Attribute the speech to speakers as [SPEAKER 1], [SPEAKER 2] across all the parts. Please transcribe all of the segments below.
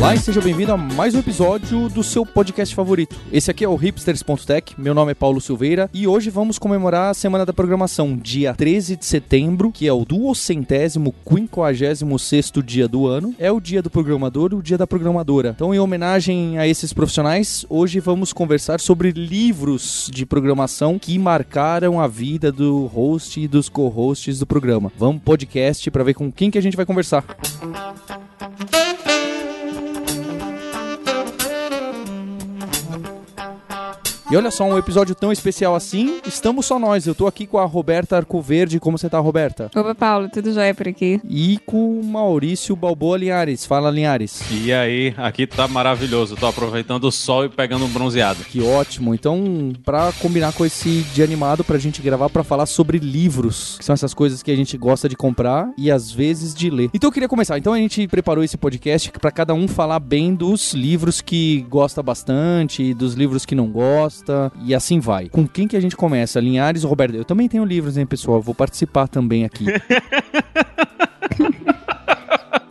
[SPEAKER 1] Olá e seja bem-vindo a mais um episódio do seu podcast favorito. Esse aqui é o hipsters.tech, meu nome é Paulo Silveira e hoje vamos comemorar a Semana da Programação, dia 13 de setembro, que é o duocentésimo, quinquagésimo sexto dia do ano. É o dia do programador e o dia da programadora. Então, em homenagem a esses profissionais, hoje vamos conversar sobre livros de programação que marcaram a vida do host e dos co-hosts do programa. Vamos podcast para ver com quem que a gente vai conversar. E olha só, um episódio tão especial assim, estamos só nós. Eu tô aqui com a Roberta Arcoverde. Como você tá, Roberta?
[SPEAKER 2] Opa, Paulo, tudo jóia por aqui?
[SPEAKER 1] E com o Maurício Balboa Linhares. Fala, Linhares.
[SPEAKER 3] E aí, aqui tá maravilhoso. Tô aproveitando o sol e pegando um bronzeado.
[SPEAKER 1] Que ótimo. Então, pra combinar com esse dia animado pra gente gravar pra falar sobre livros, que são essas coisas que a gente gosta de comprar e às vezes de ler. Então eu queria começar. Então a gente preparou esse podcast pra cada um falar bem dos livros que gosta bastante, dos livros que não gosta e assim vai. Com quem que a gente começa? Linhares ou Roberto? Eu também tenho livros, hein, pessoal? Vou participar também aqui.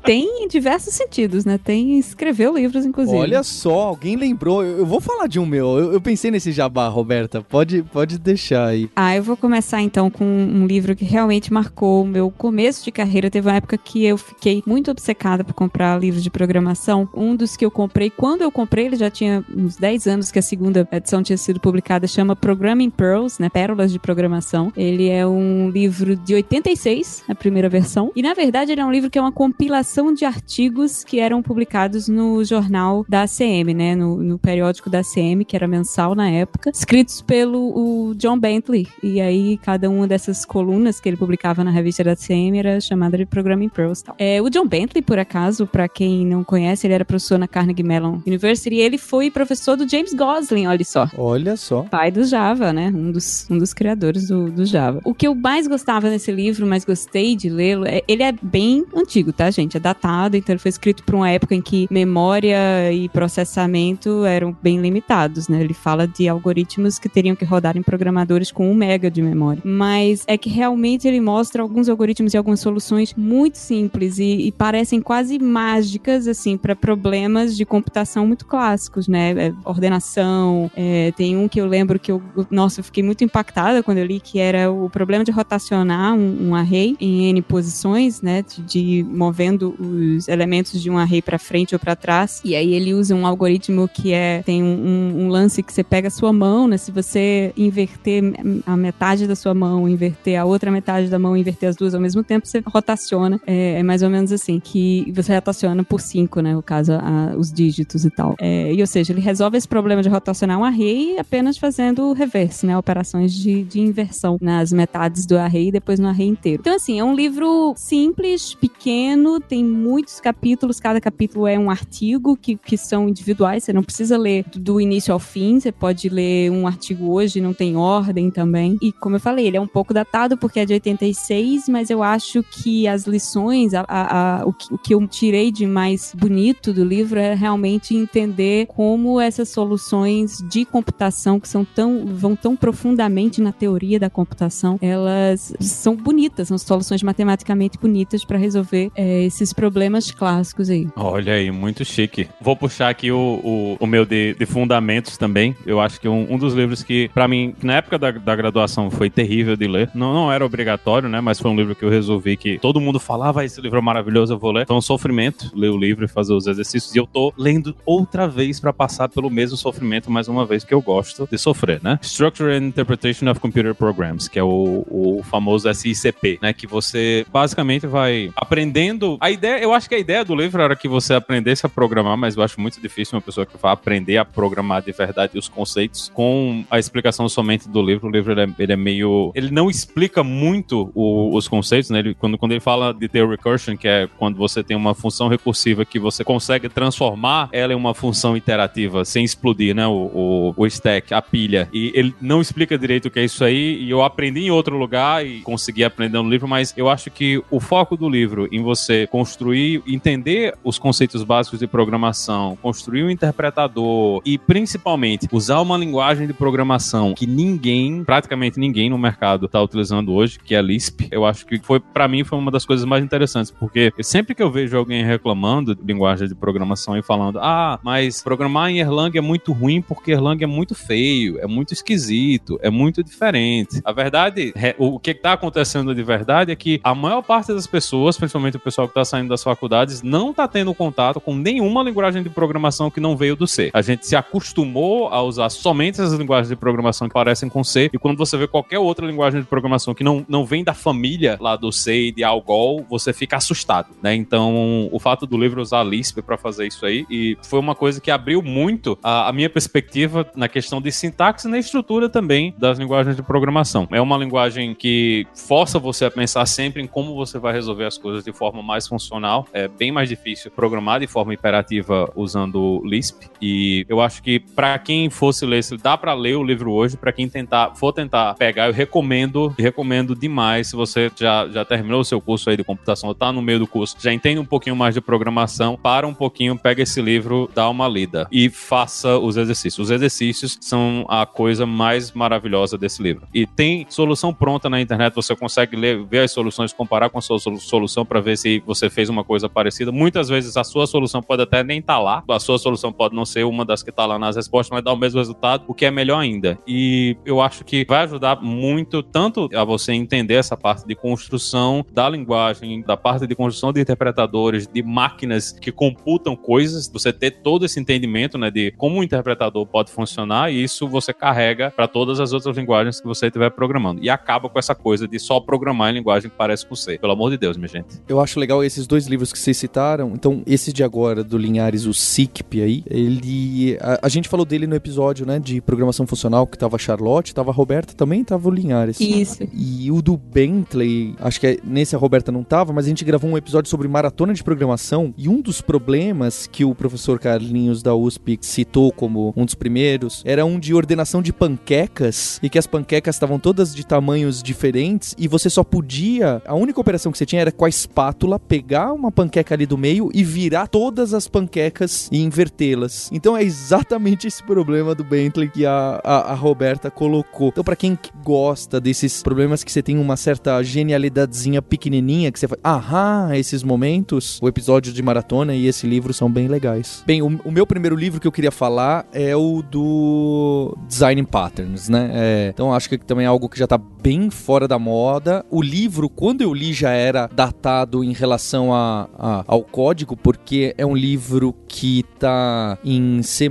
[SPEAKER 2] tem diversos sentidos, né? Tem escreveu livros, inclusive.
[SPEAKER 1] Olha só, alguém lembrou. Eu, eu vou falar de um meu. Eu, eu, pensei nesse jabá, Roberta. Pode, pode deixar aí.
[SPEAKER 2] Ah, eu vou começar então com um livro que realmente marcou o meu começo de carreira. Teve uma época que eu fiquei muito obcecada por comprar livros de programação. Um dos que eu comprei, quando eu comprei, ele já tinha uns 10 anos que a segunda edição tinha sido publicada, chama Programming Pearls, né? Pérolas de Programação. Ele é um livro de 86, a primeira versão. E na verdade ele é um livro que é uma compilação de artigos que eram publicados no jornal da ACM, né? No, no periódico da ACM, que era mensal na época, escritos pelo John Bentley. E aí, cada uma dessas colunas que ele publicava na revista da ACM era chamada de Programming Pearls. Tal. É, o John Bentley, por acaso, para quem não conhece, ele era professor na Carnegie Mellon University e ele foi professor do James Gosling, olha só.
[SPEAKER 1] Olha só.
[SPEAKER 2] Pai do Java, né? Um dos, um dos criadores do, do Java. O que eu mais gostava nesse livro, mais gostei de lê-lo, é, ele é bem antigo, tá, gente? É datado, então ele foi escrito para uma época em que memória e processamento eram bem limitados, né? Ele fala de algoritmos que teriam que rodar em programadores com um mega de memória. Mas é que realmente ele mostra alguns algoritmos e algumas soluções muito simples e, e parecem quase mágicas, assim, para problemas de computação muito clássicos, né? É, ordenação, é, tem um que eu lembro que eu, nossa, eu fiquei muito impactada quando eu li, que era o problema de rotacionar um, um array em N posições, né? de, de movendo os os elementos de um array para frente ou para trás. E aí ele usa um algoritmo que é tem um, um, lance que você pega a sua mão, né? Se você inverter a metade da sua mão, inverter a outra metade da mão, inverter as duas ao mesmo tempo, você rotaciona. É, é mais ou menos assim, que você rotaciona por cinco, né? No caso, a, os dígitos e tal. É, e ou seja, ele resolve esse problema de rotacionar um array apenas fazendo o reverse, né? Operações de, de inversão nas metades do array e depois no array inteiro. Então, assim, é um livro simples, pequeno, tem muito muitos capítulos, cada capítulo é um artigo que, que são individuais, você não precisa ler do início ao fim, você pode ler um artigo hoje, não tem ordem também. E como eu falei, ele é um pouco datado porque é de 86, mas eu acho que as lições, a, a, a, o, que, o que eu tirei de mais bonito do livro é realmente entender como essas soluções de computação que são tão vão tão profundamente na teoria da computação, elas são bonitas, são soluções matematicamente bonitas para resolver é, esses problemas temas clássicos aí.
[SPEAKER 3] Olha aí, muito chique. Vou puxar aqui o, o, o meu de, de, fundamentos também. Eu acho que um, um dos livros que, para mim, na época da, da graduação foi terrível de ler. Não, não era obrigatório, né? Mas foi um livro que eu resolvi que todo mundo falava, ah, esse livro é maravilhoso, eu vou ler. Foi um sofrimento ler o livro e fazer os exercícios. E eu tô lendo outra vez para passar pelo mesmo sofrimento mais uma vez, que eu gosto de sofrer, né? Structure and Interpretation of Computer Programs, que é o, o famoso SICP, né? Que você basicamente vai aprendendo. A ideia, eu acho que a ideia do livro era que você aprendesse a programar, mas eu acho muito difícil uma pessoa que vai aprender a programar de verdade os conceitos com a explicação somente do livro. O livro ele é, ele é meio. Ele não explica muito o, os conceitos, né? Ele, quando, quando ele fala de ter recursion, que é quando você tem uma função recursiva que você consegue transformar ela em uma função iterativa sem explodir, né? O, o, o stack, a pilha. E ele não explica direito o que é isso aí. E eu aprendi em outro lugar e consegui aprender no livro, mas eu acho que o foco do livro em você construir construir, entender os conceitos básicos de programação, construir um interpretador e principalmente usar uma linguagem de programação que ninguém, praticamente ninguém no mercado está utilizando hoje, que é Lisp. Eu acho que foi para mim foi uma das coisas mais interessantes, porque sempre que eu vejo alguém reclamando de linguagem de programação e falando: "Ah, mas programar em Erlang é muito ruim porque Erlang é muito feio, é muito esquisito, é muito diferente". A verdade, o que está acontecendo de verdade é que a maior parte das pessoas, principalmente o pessoal que está saindo das faculdades, não está tendo contato com nenhuma linguagem de programação que não veio do C. A gente se acostumou a usar somente as linguagens de programação que parecem com C, e quando você vê qualquer outra linguagem de programação que não, não vem da família lá do C e de Algol, você fica assustado, né? Então, o fato do livro usar Lisp para fazer isso aí, e foi uma coisa que abriu muito a, a minha perspectiva na questão de sintaxe e na estrutura também das linguagens de programação. É uma linguagem que força você a pensar sempre em como você vai resolver as coisas de forma mais funcional. É bem mais difícil programar de forma imperativa usando Lisp. E eu acho que para quem fosse ler, se dá para ler o livro hoje, para quem tentar for tentar pegar, eu recomendo, recomendo demais. Se você já, já terminou o seu curso aí de computação, está no meio do curso, já entende um pouquinho mais de programação, para um pouquinho, pega esse livro, dá uma lida e faça os exercícios. Os exercícios são a coisa mais maravilhosa desse livro. E tem solução pronta na internet, você consegue ler, ver as soluções, comparar com a sua solução para ver se você fez uma coisa parecida. Muitas vezes a sua solução pode até nem estar tá lá, a sua solução pode não ser uma das que está lá nas respostas, mas dá o mesmo resultado, o que é melhor ainda. E eu acho que vai ajudar muito tanto a você entender essa parte de construção da linguagem, da parte de construção de interpretadores, de máquinas que computam coisas, você ter todo esse entendimento, né, de como o interpretador pode funcionar e isso você carrega para todas as outras linguagens que você estiver programando. E acaba com essa coisa de só programar em linguagem que parece com C. Pelo amor de Deus, minha gente.
[SPEAKER 1] Eu acho legal esses dois livros que vocês citaram. Então, esse de agora, do Linhares, o SICP aí, ele. A, a, gente falou dele no episódio, né, de programação funcional, que tava a Charlotte, tava a Roberta também, tava o Linhares.
[SPEAKER 2] Isso.
[SPEAKER 1] E o do Bentley, acho que é, nesse a Roberta não tava, mas a gente gravou um episódio sobre maratona de programação. E um dos problemas que o professor Carlinhos da USP citou como um dos primeiros era um de ordenação de panquecas e que as panquecas estavam todas de tamanhos diferentes e você só podia. A única operação que você tinha era com a espátula pegar uma panqueca ali do meio e virar todas as panquecas e invertê-las. Então é exatamente esse problema do Bentley que a, a, a Roberta colocou. Então, para quem gosta desses problemas que você tem uma certa genialidadezinha pequenininha que você faz, aham, esses momentos, o episódio de maratona e esse livro são bem legais. Bem, o, o meu primeiro livro que eu queria falar é o do Design Patterns, né? É, então acho que também é algo que já tá bem fora da moda. O livro, quando eu li, já era datado em relação a, a, ao código, porque é um livro que tá em C++.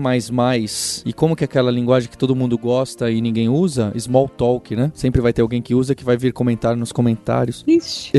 [SPEAKER 1] E como que é aquela linguagem que todo mundo gosta e ninguém usa? Small talk, né? Sempre vai ter alguém que usa que vai vir comentar nos comentários.
[SPEAKER 2] Ixi.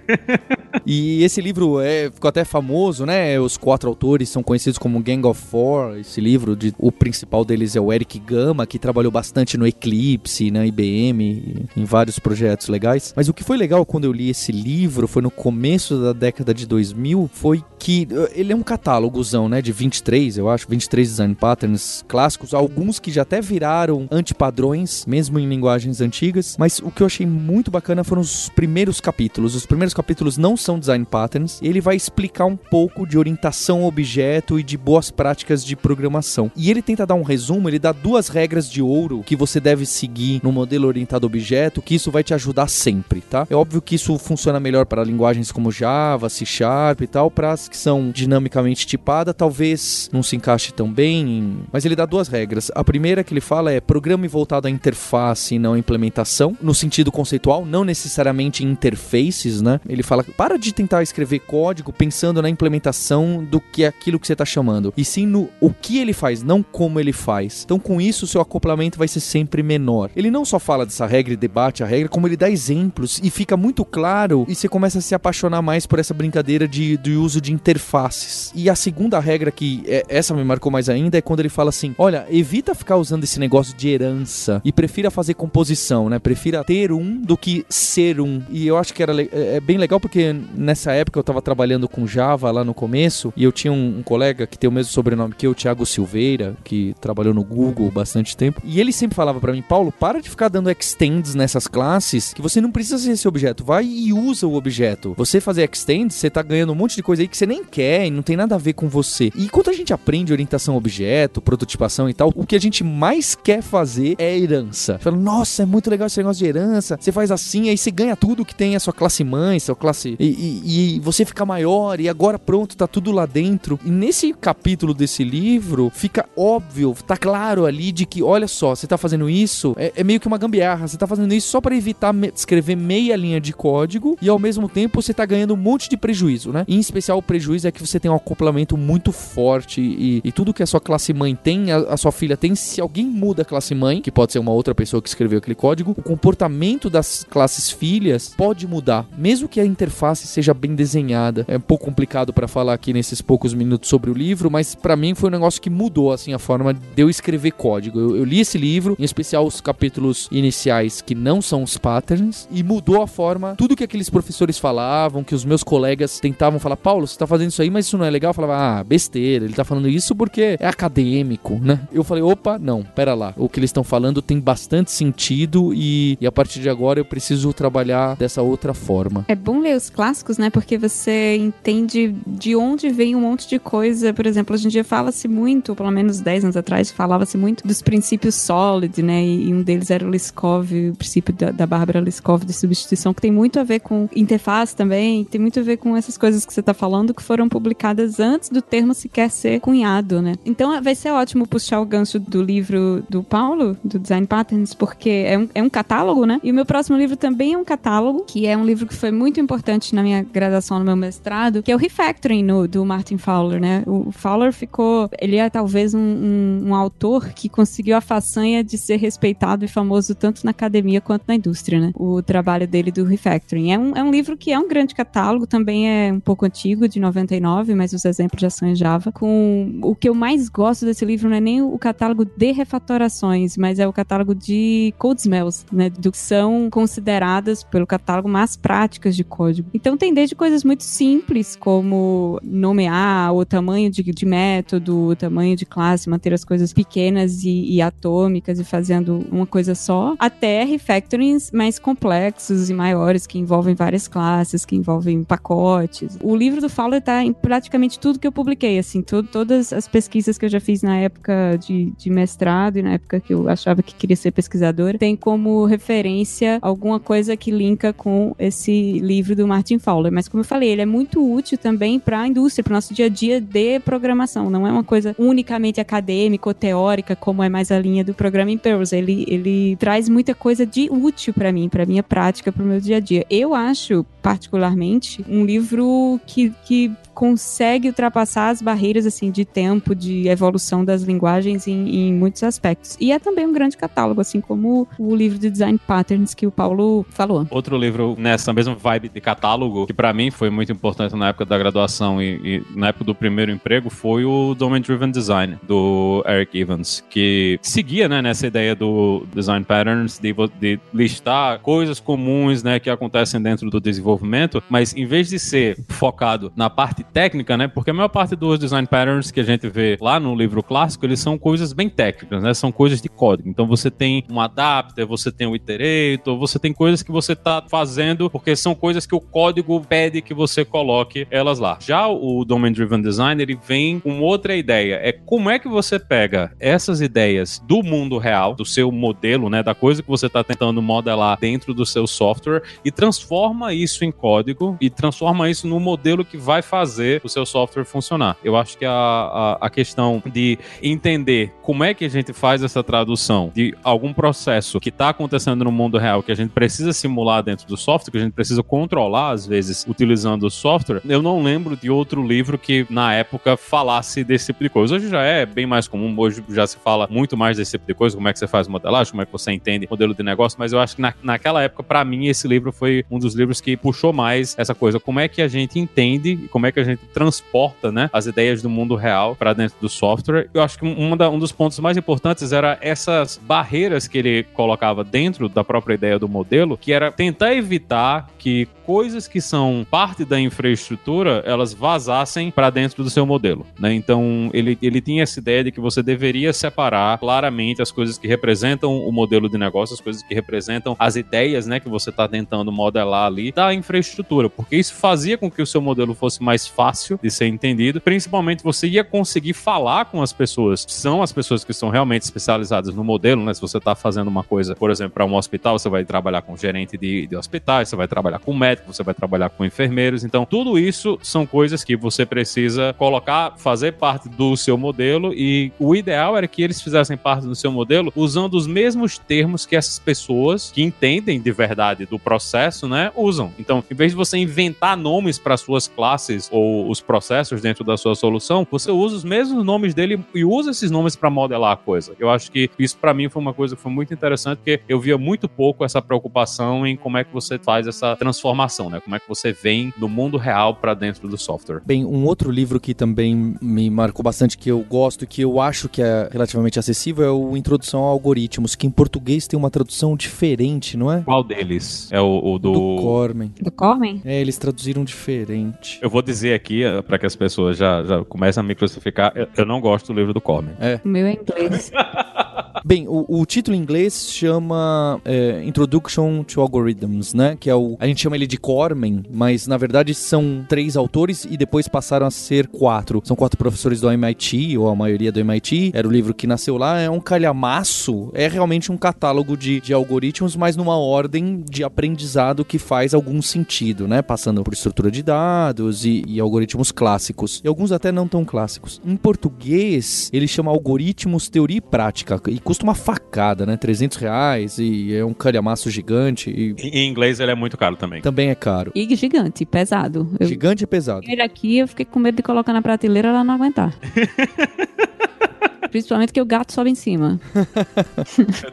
[SPEAKER 1] e esse livro é, ficou até famoso, né? Os quatro autores são conhecidos como Gang of Four. Esse livro, de, o principal deles é o Eric Gama, que trabalhou bastante no Eclipse, na IBM, em vários projetos legais. Mas o que foi legal quando eu li esse livro, foi no começo da década de 2000, foi que eh, ele é um catálogozão, né? De 23, eu acho, 23 design patterns clássicos, alguns que já até viraram antipadrões, mesmo em linguagens antigas. Mas o que eu achei muito bacana foram os primeiros capítulos. Os primeiros capítulos não são design patterns, ele vai explicar um pouco de orientação ao objeto e de boas práticas de programação. E ele tenta dar um resumo, ele dá duas regras de ouro que você deve seguir no modelo orientado objeto, que isso vai te ajudar sempre, tá? É óbvio que isso funciona melhor para linguagens como Java, C Sharp e tal, para as que são dinamicamente tipadas, talvez não se encaixe tão bem, mas ele dá duas regras. A primeira que ele fala é programa voltado à interface e não à implementação, no sentido conceitual, não necessariamente em interfaces, né? Ele fala, para de tentar escrever código pensando na implementação do que é aquilo que você está chamando, e sim no o que ele faz, não como ele faz. Então, com isso, o seu acoplamento vai ser sempre menor. Ele não só fala dessa regra e debate a regra, como ele dá exemplos e fica muito claro e você começa a se apaixonar mais por essa brincadeira de, de uso de interfaces. E a segunda regra, que é, essa me marcou mais ainda, é quando ele fala assim: olha, evita ficar usando esse negócio de herança e prefira fazer composição, né? Prefira ter um do que ser um. E eu acho que era é, é bem legal porque nessa época eu tava trabalhando com Java lá no começo e eu tinha um, um colega que tem o mesmo sobrenome que eu, Thiago Silveira, que trabalhou no Google bastante tempo. E ele sempre falava para mim, Paulo, para de ficar dando extends nessas classes que você não precisa ser esse objeto. Vai e usa o objeto. Você fazer extends, você tá ganhando um monte de coisa aí que você nem quer e não tem nada a ver com você. E quando a gente aprende orientação objeto, prototipação e tal, o que a gente mais quer fazer é herança. Fala, nossa, é muito legal esse negócio de herança. Você faz assim, aí você ganha tudo que tem a sua classe mãe, sua classe. E, e, e você fica maior, e agora pronto, tá tudo lá dentro. E nesse capítulo desse livro, fica óbvio, tá claro ali de que, olha só, você tá fazendo isso, é, é meio que uma gambiarra. Você tá fazendo isso só para evitar me escrever meia linha de código e ao mesmo tempo você tá ganhando um monte de prejuízo, né? Em especial, o prejuízo é que você tem um acoplamento muito forte e, e tudo que a sua classe mãe tem, a, a sua filha tem, se alguém muda a classe mãe, que pode ser uma outra pessoa que escreveu aquele código, o comportamento das classes filhas pode mudar, mesmo que a interface seja bem desenhada. É um pouco complicado para falar aqui nesses poucos minutos sobre o livro, mas para mim foi um negócio que mudou assim a forma de eu escrever código. Eu, eu, li esse livro, em especial os capítulos iniciais que não são os patterns, e mudou a forma, tudo que aqueles professores falavam, que os meus colegas tentavam falar, Paulo, você tá fazendo isso aí, mas isso não é legal. Eu falava, ah, besteira, ele tá falando isso porque é acadêmico, né? Eu falei, opa, não, pera lá. O que eles estão falando tem bastante sentido e, e a partir de agora eu preciso trabalhar dessa outra forma.
[SPEAKER 2] É bom ler os clássicos, né? Porque você entende de onde vem um monte de coisa. Por exemplo, hoje em dia fala-se muito, pelo menos 10 anos atrás, falava-se muito dos princípios solid, né? E um deles era o Liskov, o princípio da, da Bárbara Liskov de substituição, que tem muito a ver com interface também, tem muito a ver com essas coisas que você está falando que foram publicadas antes do termo sequer ser cunhado, né? Então vai ser ótimo puxar o gancho do livro do Paulo, do Design Patterns, porque é um, é um catálogo, né? E o meu próximo livro também é um catálogo, que é um livro que foi muito importante na minha graduação, no meu mestrado, que é o Refactoring no, do Martin Fowler, né? O Fowler ficou, ele é talvez um, um, um autor que conseguiu a façanha de ser respeitado e famoso tanto na academia quanto na indústria, né? O trabalho dele do Refactoring. É um, é um livro que é um grande catálogo, também é um pouco antigo, de 99, mas os exemplos já são em Java. Com o que eu mais gosto desse livro não é nem o catálogo de refatorações, mas é o catálogo de code smells, né? Do que são consideradas pelo catálogo mais práticas de código. Então tem desde coisas muito simples, como nomear o tamanho de, de método, o tamanho de classe, manter as coisas pequenas e, e atômicas e fazendo uma coisa só, até refactorings mais complexos e maiores que envolvem várias classes, que envolvem pacotes. O livro do Fowler está em praticamente tudo que eu publiquei, assim, to todas as pesquisas que eu já fiz na época de, de mestrado e na época que eu achava que queria ser pesquisadora, tem como referência alguma coisa que linka com esse livro do Martin Fowler. Mas como eu falei, ele é muito útil também para a indústria, para o nosso dia a dia de programação. Não é uma coisa unicamente acadêmica ou teórica, como é mais a linha do Programming Pearls. Ele, ele traz muita coisa de útil para mim, para minha prática, para o meu dia a dia. Eu acho, particularmente, um livro que, que really consegue ultrapassar as barreiras assim de tempo, de evolução das linguagens em, em, muitos aspectos. E é também um grande catálogo, assim como o livro de Design Patterns que o Paulo falou.
[SPEAKER 3] Outro livro nessa mesma vibe de catálogo, que para mim foi muito importante na época da graduação e, e, na época do primeiro emprego, foi o Domain Driven Design, do Eric Evans, que seguia né, nessa ideia do Design Patterns, de, de listar coisas comuns né, que acontecem dentro do desenvolvimento, mas em vez de ser focado na parte técnica, né? Porque a maior parte dos design patterns que a gente vê lá no livro clássico, eles são coisas bem técnicas, né? São coisas de código. Então você tem um adapter, você tem um iterator, você tem coisas que você está fazendo porque são coisas que o código pede que você coloque elas lá. Já o Domain Driven Design, ele vem com outra ideia. É como é que você pega essas ideias do mundo real, do seu modelo, né? Da coisa que você está tentando modelar dentro do seu software e transforma isso em código e transforma isso no modelo que vai fazer fazer o seu software funcionar. Eu acho que a, a, a, questão de entender como é que a gente faz essa tradução de algum processo que está acontecendo no mundo real, que a gente precisa simular dentro do software, que a gente precisa controlar, às vezes, utilizando o software, eu não lembro de outro livro que, na época, falasse desse tipo de coisa. Hoje já é bem mais comum, hoje já se fala muito mais desse tipo de coisa, como é que você faz modelagem, como é que você entende modelo de negócio, mas eu acho que na, naquela época, para mim, esse livro foi um dos livros que puxou mais essa coisa. Como é que a gente entende, como é que que a gente transporta, né, as ideias do mundo real para dentro do software. Eu acho que um, da, um dos pontos mais importantes era essas barreiras que ele colocava dentro da própria ideia do modelo, que era tentar evitar que coisas que são parte da infraestrutura elas vazassem para dentro do seu modelo, né? Então ele, ele tinha essa ideia de que você deveria separar claramente as coisas que representam o modelo de negócio, as coisas que representam as ideias, né, que você está tentando modelar ali da infraestrutura, porque isso fazia com que o seu modelo fosse mais fácil de ser entendido. Principalmente você ia conseguir falar com as pessoas, são as pessoas que estão realmente especializadas no modelo, né? Se você está fazendo uma coisa, por exemplo, para um hospital, você vai trabalhar com gerente de, de hospitais, você vai trabalhar com médico, você vai trabalhar com enfermeiros. Então, tudo isso são coisas que você precisa colocar, fazer parte do seu modelo e o ideal era que eles fizessem parte do seu modelo usando os mesmos termos que essas pessoas que entendem de verdade do processo, né, usam. Então, em vez de você inventar nomes para suas classes ou os processos dentro da sua solução, você usa os mesmos nomes dele e usa esses nomes para modelar a coisa. Eu acho que isso para mim foi uma coisa que foi muito interessante, porque eu via muito pouco essa preocupação em como é que você faz essa transformação, né? Como é que você vem do mundo real para dentro do software.
[SPEAKER 1] Bem, um outro livro que também me marcou bastante, que eu gosto, que eu acho que é relativamente acessível, é o Introdução a Algoritmos, que em português tem uma tradução diferente, não é?
[SPEAKER 3] Qual deles? É o, o do...
[SPEAKER 1] Do Cormen.
[SPEAKER 2] Do Cormen?
[SPEAKER 1] É, eles traduziram diferente.
[SPEAKER 3] Eu vou dizer aqui, eh, para que as pessoas já, já comecem a me crucificar, eu, eu não gosto do livro do Cormen.
[SPEAKER 1] É.
[SPEAKER 2] O meu é inglês.
[SPEAKER 1] Bem, o, o, título em inglês chama é, Introduction to Algorithms, né? Que é o. A gente chama ele de Cormen, mas na verdade são três autores e depois passaram a ser quatro. São quatro professores do MIT, ou a maioria do MIT. Era o livro que nasceu lá. É um calhamaço. É realmente um catálogo de, de algoritmos, mas numa ordem de aprendizado que faz algum sentido, né? Passando por estrutura de dados e, e algoritmos clássicos. E alguns até não tão clássicos. Em português, ele chama Algoritmos, Teoria e Prática. E custa uma facada, né? 300 reais e é um calhamaço gigante. E...
[SPEAKER 3] Em inglês ele é muito caro também.
[SPEAKER 1] Também é caro.
[SPEAKER 2] E gigante, pesado.
[SPEAKER 1] Eu... Gigante e pesado.
[SPEAKER 2] Ele aqui eu fiquei com medo de colocar na prateleira ela não aguentar. Principalmente que o gato sobe em cima.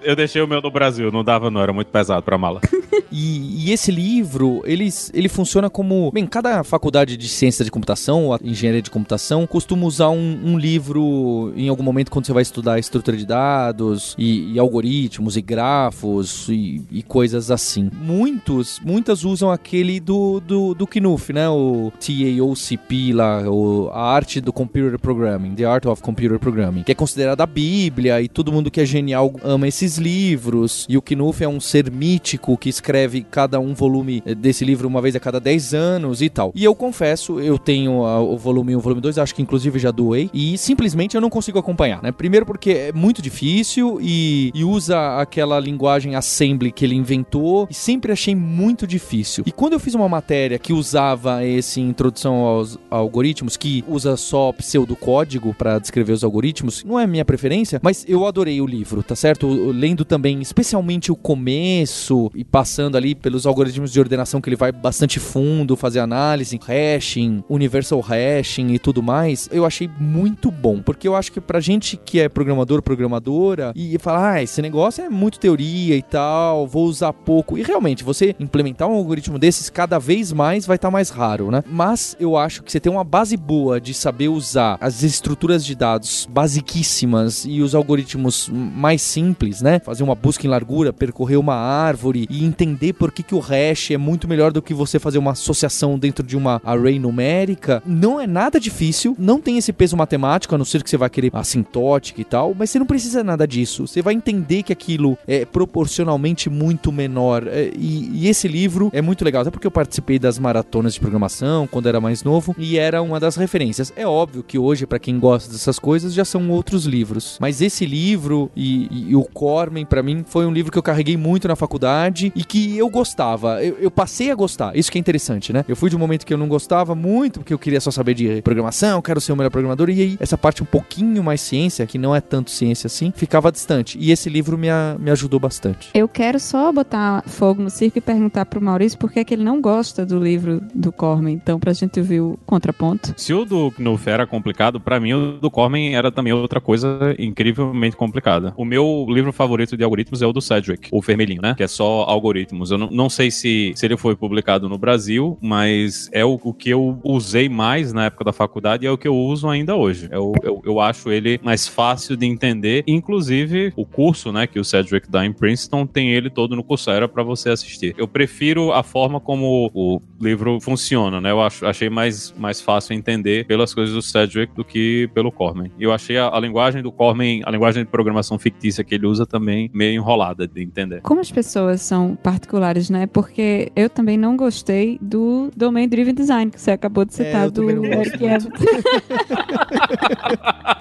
[SPEAKER 3] eu deixei o meu no Brasil, não dava não, era muito pesado pra mala.
[SPEAKER 1] e, e, esse livro, ele, ele funciona como... Bem, cada faculdade de ciência de computação, ou engenharia de computação, costuma usar um, um, livro em algum momento quando você vai estudar estrutura de dados e, e algoritmos e grafos e, e, coisas assim. Muitos, muitas usam aquele do, do, do Knuth, né? O TAOCP lá, o, a arte do Computer Programming, The Art of Computer Programming, que é considerada a Bíblia e todo mundo que é genial ama esses livros. E o Knuth é um ser mítico que escreve cada um volume desse livro uma vez a cada 10 anos e tal. E eu confesso, eu tenho o volume 1 e o volume 2, acho que inclusive já doei, e simplesmente eu não consigo acompanhar, né? Primeiro porque é muito difícil e, e usa aquela linguagem assembly que ele inventou e sempre achei muito difícil. E quando eu fiz uma matéria que usava esse introdução aos algoritmos, que usa só pseudocódigo para descrever os algoritmos, não é minha preferência, mas eu adorei o livro, tá certo? Lendo também, especialmente o começo e passando ali pelos algoritmos de ordenação que ele vai bastante fundo, fazer análise, hashing, universal hashing e tudo mais, eu achei muito bom, porque eu acho que pra gente que é programador, programadora e falar, ah, esse negócio é muito teoria e tal, vou usar pouco. E realmente, você implementar um algoritmo desses cada vez mais vai estar tá mais raro, né? Mas eu acho que você tem uma base boa de saber usar as estruturas de dados basiquíssimas e os algoritmos mais simples, né? Fazer uma busca em largura, percorrer uma árvore e entender por que, que o hash é muito melhor do que você fazer uma associação dentro de uma array numérica. Não é nada difícil, não tem esse peso matemático, a não ser que você vai querer assintótica e tal, mas você não precisa nada disso. Você vai entender que aquilo é proporcionalmente muito menor. É, e, e, esse livro é muito legal, até porque eu participei das maratonas de programação quando era mais novo e era uma das referências. É óbvio que hoje, para quem gosta dessas coisas, já são outros livros. Mas esse livro e, e, e o Cormen, para mim, foi um livro que eu carreguei muito na faculdade e que eu gostava. Eu, eu, passei a gostar. Isso que é interessante, né? Eu fui de um momento que eu não gostava muito, porque eu queria só saber de programação, quero ser o melhor programador. E aí, essa parte um pouquinho mais ciência, que não é tanto ciência assim, ficava distante. E esse livro me, a, me ajudou bastante.
[SPEAKER 2] Eu quero só botar fogo no circo e perguntar pro Maurício por que, é que ele não gosta do livro do Cormen. Então, pra gente ver o contraponto.
[SPEAKER 3] Se o do Knuth era complicado, para mim o do Cormen era também outra coisa incrivelmente complicada. O meu livro favorito de algoritmos é o do Cedric, o vermelhinho, né? Que é só algoritmos algoritmos. Eu não, não sei se, se ele foi publicado no Brasil, mas é o, o que eu usei mais na época da faculdade e é o que eu uso ainda hoje. Eu, eu, eu acho ele mais fácil de entender. Inclusive, o curso né, que o Cedric dá em Princeton tem ele todo no Coursera para você assistir. Eu prefiro a forma como o livro funciona, né? Eu acho, achei mais, mais fácil entender pelas coisas do Cedric do que pelo Corman. Eu achei a, a linguagem do Corman, a linguagem de programação fictícia que ele usa também meio enrolada de entender.
[SPEAKER 2] Como as pessoas são particulares, né? Porque eu também não gostei do Domain Driven Design, que você acabou de citar,
[SPEAKER 1] eu
[SPEAKER 2] do Eric Evans.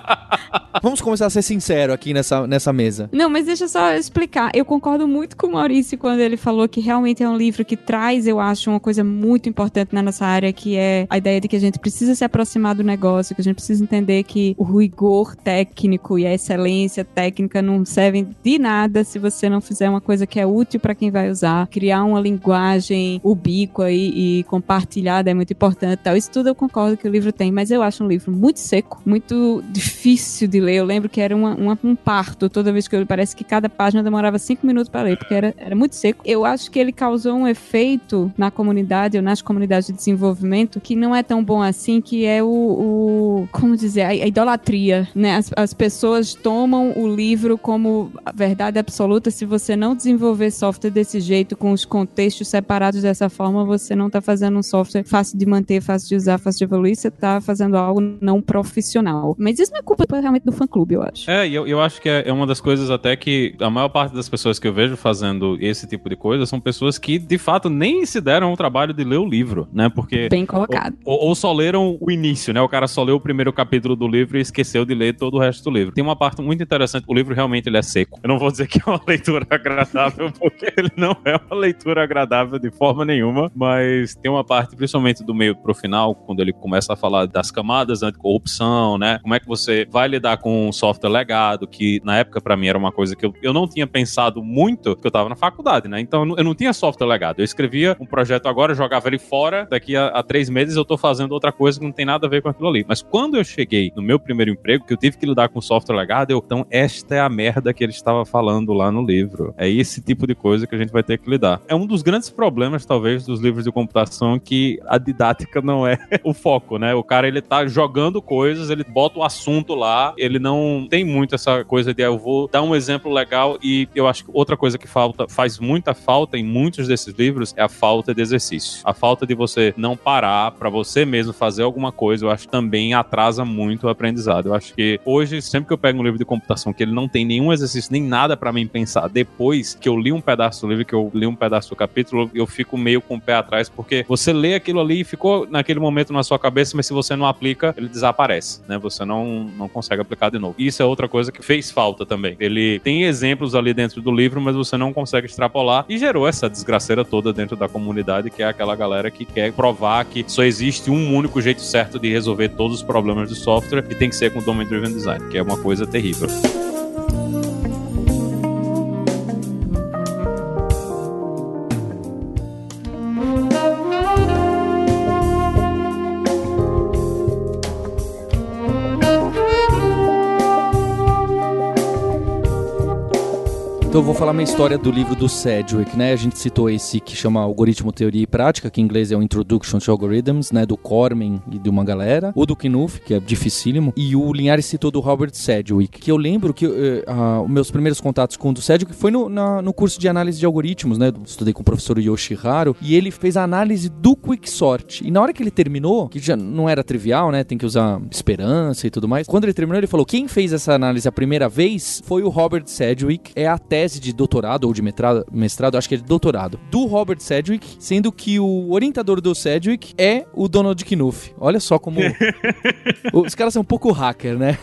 [SPEAKER 1] Vamos começar a ser sincero aqui nessa, nessa mesa.
[SPEAKER 2] Não, mas deixa eu só explicar. Eu concordo muito com o Maurício quando ele falou que realmente é um livro que traz, eu acho, uma coisa muito importante na nossa área, que é a ideia de que a gente precisa se aproximar do negócio, que a gente precisa entender que o rigor técnico e a excelência técnica não servem de nada se você não fizer uma coisa que é útil para quem vai usar. Criar uma linguagem ubíqua e, e compartilhada é muito importante. Tal. Isso tudo eu concordo que o livro tem, mas eu acho um livro muito seco, muito difícil de ler. Eu lembro que era uma, uma- um parto toda vez que eu. Parece que cada página demorava cinco minutos para ler, porque era, era muito seco. Eu acho que ele causou um efeito na comunidade, ou nas comunidades de desenvolvimento, que não é tão bom assim, que é o. o- como dizer? A, a idolatria, né? As, as pessoas tomam o livro como verdade absoluta. Se você não desenvolver software desse jeito, com os contextos separados dessa forma, você não tá fazendo um software fácil de manter, fácil de usar, fácil de evoluir, você tá fazendo algo não profissional. Mas isso não é culpa realmente do fã-clube, eu acho.
[SPEAKER 3] É, e eu, eu acho que é, é uma das coisas até que a maior parte das pessoas que eu vejo fazendo esse tipo de coisa são pessoas que, de fato, nem se deram o trabalho de ler o livro, né? Porque.
[SPEAKER 2] Bem colocado.
[SPEAKER 3] Ou, ou só leram o início, né? O cara só leu o primeiro capítulo do livro e esqueceu de ler todo o resto do livro. Tem uma parte muito interessante. O livro realmente ele é seco. Eu não vou dizer que é uma leitura agradável, porque ele não é uma leitura agradável de forma nenhuma. Mas tem uma parte, principalmente do meio pro final, quando ele começa a falar das camadas anticorrupção, né? Como é que você vai lidar com um software legado, que na época pra mim era uma coisa que eu, eu não tinha pensado muito, porque eu tava na faculdade, né? Então eu não, eu não tinha software legado. Eu escrevia um projeto agora, jogava ele fora, daqui a, a três meses eu tô fazendo outra coisa que não tem nada a ver com aquilo ali. Mas quando eu cheguei no meu primeiro emprego, que eu tive que lidar com software legado, eu, então esta é a merda que ele estava falando lá no livro. É esse tipo de coisa que a gente vai ter que lidar. É um dos grandes problemas, talvez, dos livros de computação que a didática não é o foco, né? O cara, ele tá jogando coisas, ele bota o assunto lá, ele não tem muito essa coisa de ah, eu vou dar um exemplo legal e eu acho que outra coisa que falta, faz muita falta em muitos desses livros é a falta de exercício. A falta de você não parar para você mesmo fazer alguma coisa, eu acho que também atrasa muito o aprendizado. Eu acho que hoje, sempre que eu pego um livro de computação que ele não tem nenhum exercício, nem nada para mim pensar, depois que eu li um pedaço do livro, que eu li um pedaço do capítulo, eu fico meio com o pé atrás, porque você lê aquilo ali e ficou naquele momento na sua cabeça, mas se você não aplica, ele desaparece, né? Você não, não consegue aplicar de novo. Isso é outra coisa que fez falta também. Ele tem exemplos ali dentro do livro, mas você não consegue extrapolar e gerou essa desgraceira toda dentro da comunidade, que é aquela galera que quer provar que só existe um único jeito certo de resolver todos os problemas do software e tem que ser com Domain Driven Design, que é uma coisa terrível.
[SPEAKER 1] Então eu vou falar minha história do livro do Sedgwick, né? A gente citou esse que chama Algoritmo, Teoria e Prática, que em inglês é o Introduction to Algorithms, né? Do Corman e de uma galera. O do Knuth, que é dificílimo. E o Linhares citou do Robert Sedgwick, que eu lembro que ah, os meus primeiros contatos com o do Sedgwick foi no, na- no curso de análise de algoritmos, né? Estudei com o professor Yoshiharo. E ele fez a análise do Quicksort. E na hora que ele terminou, que já não era trivial, né? Tem que usar esperança e tudo mais. Quando ele terminou, ele falou: quem fez essa análise a primeira vez foi o Robert Sedgwick. É a tese de doutorado ou de mestrado, mestrado, acho que é de doutorado, do Robert Sedgwick, sendo que o orientador do Sedgwick é o Donald Knuth. Olha só como os caras são um pouco hacker, né?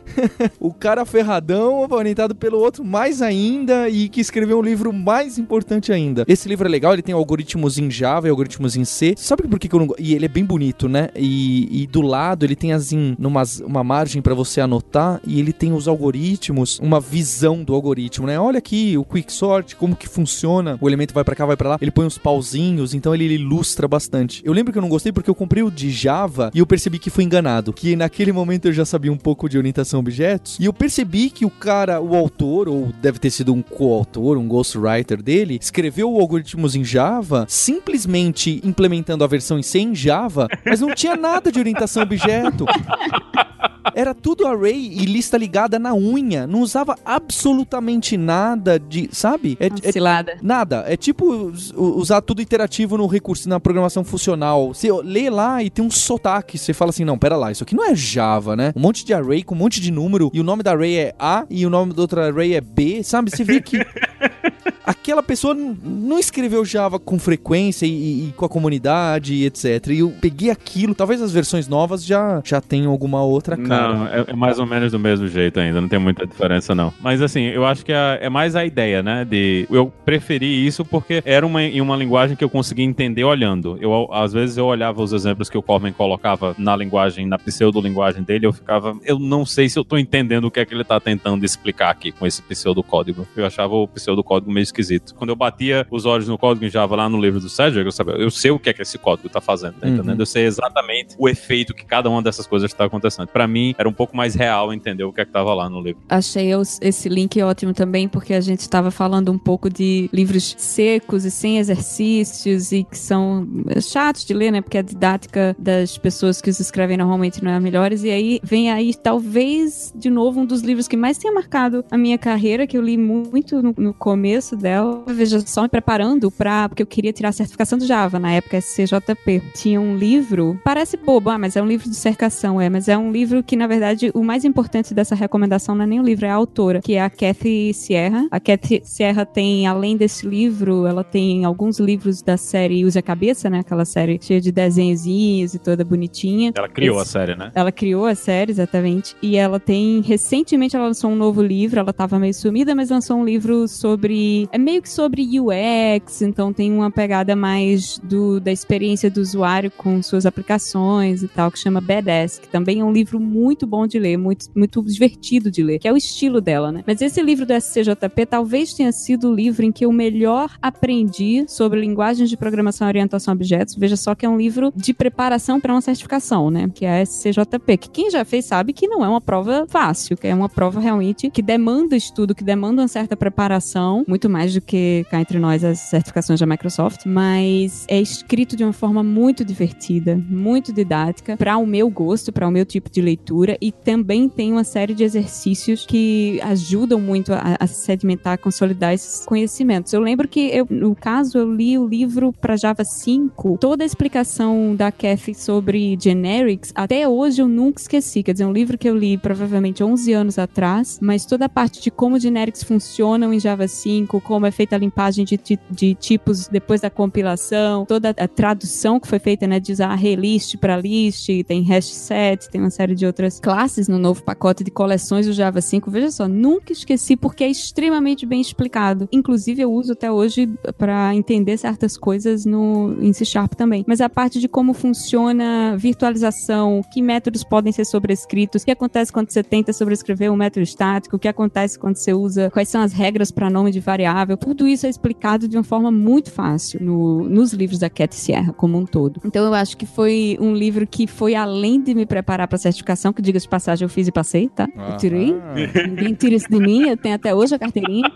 [SPEAKER 1] o cara ferradão, orientado pelo outro mais ainda e que escreveu um livro mais importante ainda. Esse livro é legal, ele tem algoritmos em Java e algoritmos em C. Sabe por que, que eu não gosto? E ele é bem bonito, né? E, e do lado ele tem assim numas, uma margem pra você anotar e ele tem os algoritmos, uma visão do algoritmo, né? Olha aqui o quicksort, como que funciona, o elemento vai para cá, vai para lá, ele põe uns pauzinhos, então ele ilustra bastante. Eu lembro que eu não gostei porque eu comprei o de Java e eu percebi que fui enganado, que naquele momento eu já sabia um pouco de orientação a objetos e eu percebi que o cara, o autor, ou deve ter sido um coautor, um ghostwriter dele, escreveu algoritmos em Java simplesmente implementando a versão em C em Java, mas não tinha nada de orientação a objeto. Era tudo array e lista ligada na unha. Não usava absolutamente nada de. Sabe?
[SPEAKER 2] É, é.
[SPEAKER 1] Nada. É tipo usar tudo iterativo no recurso, na programação funcional. Você lê lá e tem um sotaque. Você fala assim: não, pera lá, isso aqui não é Java, né? Um monte de array com um monte de número e o nome da array é A e o nome do outro array é B, sabe? Você vê que. aquela pessoa não escreveu Java com frequência e, e, com a comunidade e etc. E eu peguei aquilo, talvez as versões novas já, já tenham alguma outra cara.
[SPEAKER 3] Não, é, é mais ou menos do mesmo jeito ainda, não tem muita diferença não. Mas assim, eu acho que é, é mais a ideia, né, de eu preferi isso porque era uma, em uma linguagem que eu conseguia entender olhando. Eu, às vezes eu olhava os exemplos que o Corman colocava na linguagem, na pseudo-linguagem dele, eu ficava, eu não sei se eu tô entendendo o que é que ele tá tentando explicar aqui com esse pseudo-código. Eu achava o pseudo-código meio esquisito. Quando eu batia os olhos no código em Java lá no livro do Cedric, eu sabia, eu sei o que é que esse código tá fazendo, tá uhum. entendendo? Eu sei exatamente o efeito que cada uma dessas coisas está acontecendo. Para mim, era um pouco mais real entender o que é que tava lá no livro.
[SPEAKER 2] Achei esse link ótimo também, porque a gente estava falando um pouco de livros secos e sem exercícios e que são chatos de ler, né? Porque a didática das pessoas que os escrevem normalmente não é a melhores. E aí vem aí, talvez, de novo, um dos livros que mais tenha marcado a minha carreira, que eu li muito no, no começo dela. Veja só, me preparando para porque eu queria tirar a certificação do Java, na época SCJP. Tinha um livro, parece bobo, ah, mas é um livro de cercação, é, mas é um livro que, na verdade, o mais importante dessa recomendação não é nem o livro, é a autora, que é a Kathy Sierra. A Kathy Sierra tem, além desse livro, ela tem alguns livros da série Use a Cabeça, né? Aquela série cheia de desenhozinhos e toda bonitinha.
[SPEAKER 3] Ela criou Esse, a série, né?
[SPEAKER 2] Ela criou a série, exatamente. E ela tem, recentemente, ela lançou um novo livro, ela tava meio sumida, mas lançou um livro sobre, é meio que sobre UX, então tem uma pegada mais do, da experiência do usuário com suas aplicações e tal, que chama Badass, que também é um livro muito bom de ler, muito, muito divertido de ler, que é o estilo dela, né? Mas esse livro do SCJP talvez tenha sido o livro em que eu melhor aprendi sobre linguagens de programação e orientação a objetos. Veja só que é um livro de preparação para uma certificação, né? Que é a SCJP, que quem já fez sabe que não é uma prova fácil, que é uma prova realmente que demanda estudo, que demanda uma certa preparação, muito mais do que cá entre nós as certificações da Microsoft, mas é escrito de uma forma muito divertida, muito didática, para o meu gosto, para o meu tipo de leitura e também tem uma série de exercícios que ajudam muito a, a sedimentar, a consolidar esses conhecimentos. Eu lembro que, eu, no caso, eu li o livro para Java 5, toda a explicação da Kathy sobre generics, até hoje eu nunca esqueci. Quer dizer, um livro que eu li provavelmente 11 anos atrás, mas toda a parte de como generics funcionam em Java 5, como é feita a limpagem de, de, de tipos depois da compilação, toda a tradução que foi feita, né, de usar relist para list, tem hash set, tem uma série de outras classes no novo pacote de coleções do Java 5. Veja só, nunca esqueci porque é extremamente bem explicado. Inclusive, eu uso até hoje para entender certas coisas no em C Sharp também. Mas a parte de como funciona virtualização, que métodos podem ser sobrescritos, o que acontece quando você tenta sobrescrever um método estático, o que acontece quando você usa, quais são as regras para nome de variável, tudo isso é explicado de uma forma muito fácil no, nos livros da Cat Sierra como um todo. Então eu acho que foi um livro que foi além de me preparar para a certificação, que diga de passagem eu fiz e passei, tá? Eu tirei. Ninguém tira isso de mim, eu tenho até hoje a carteirinha.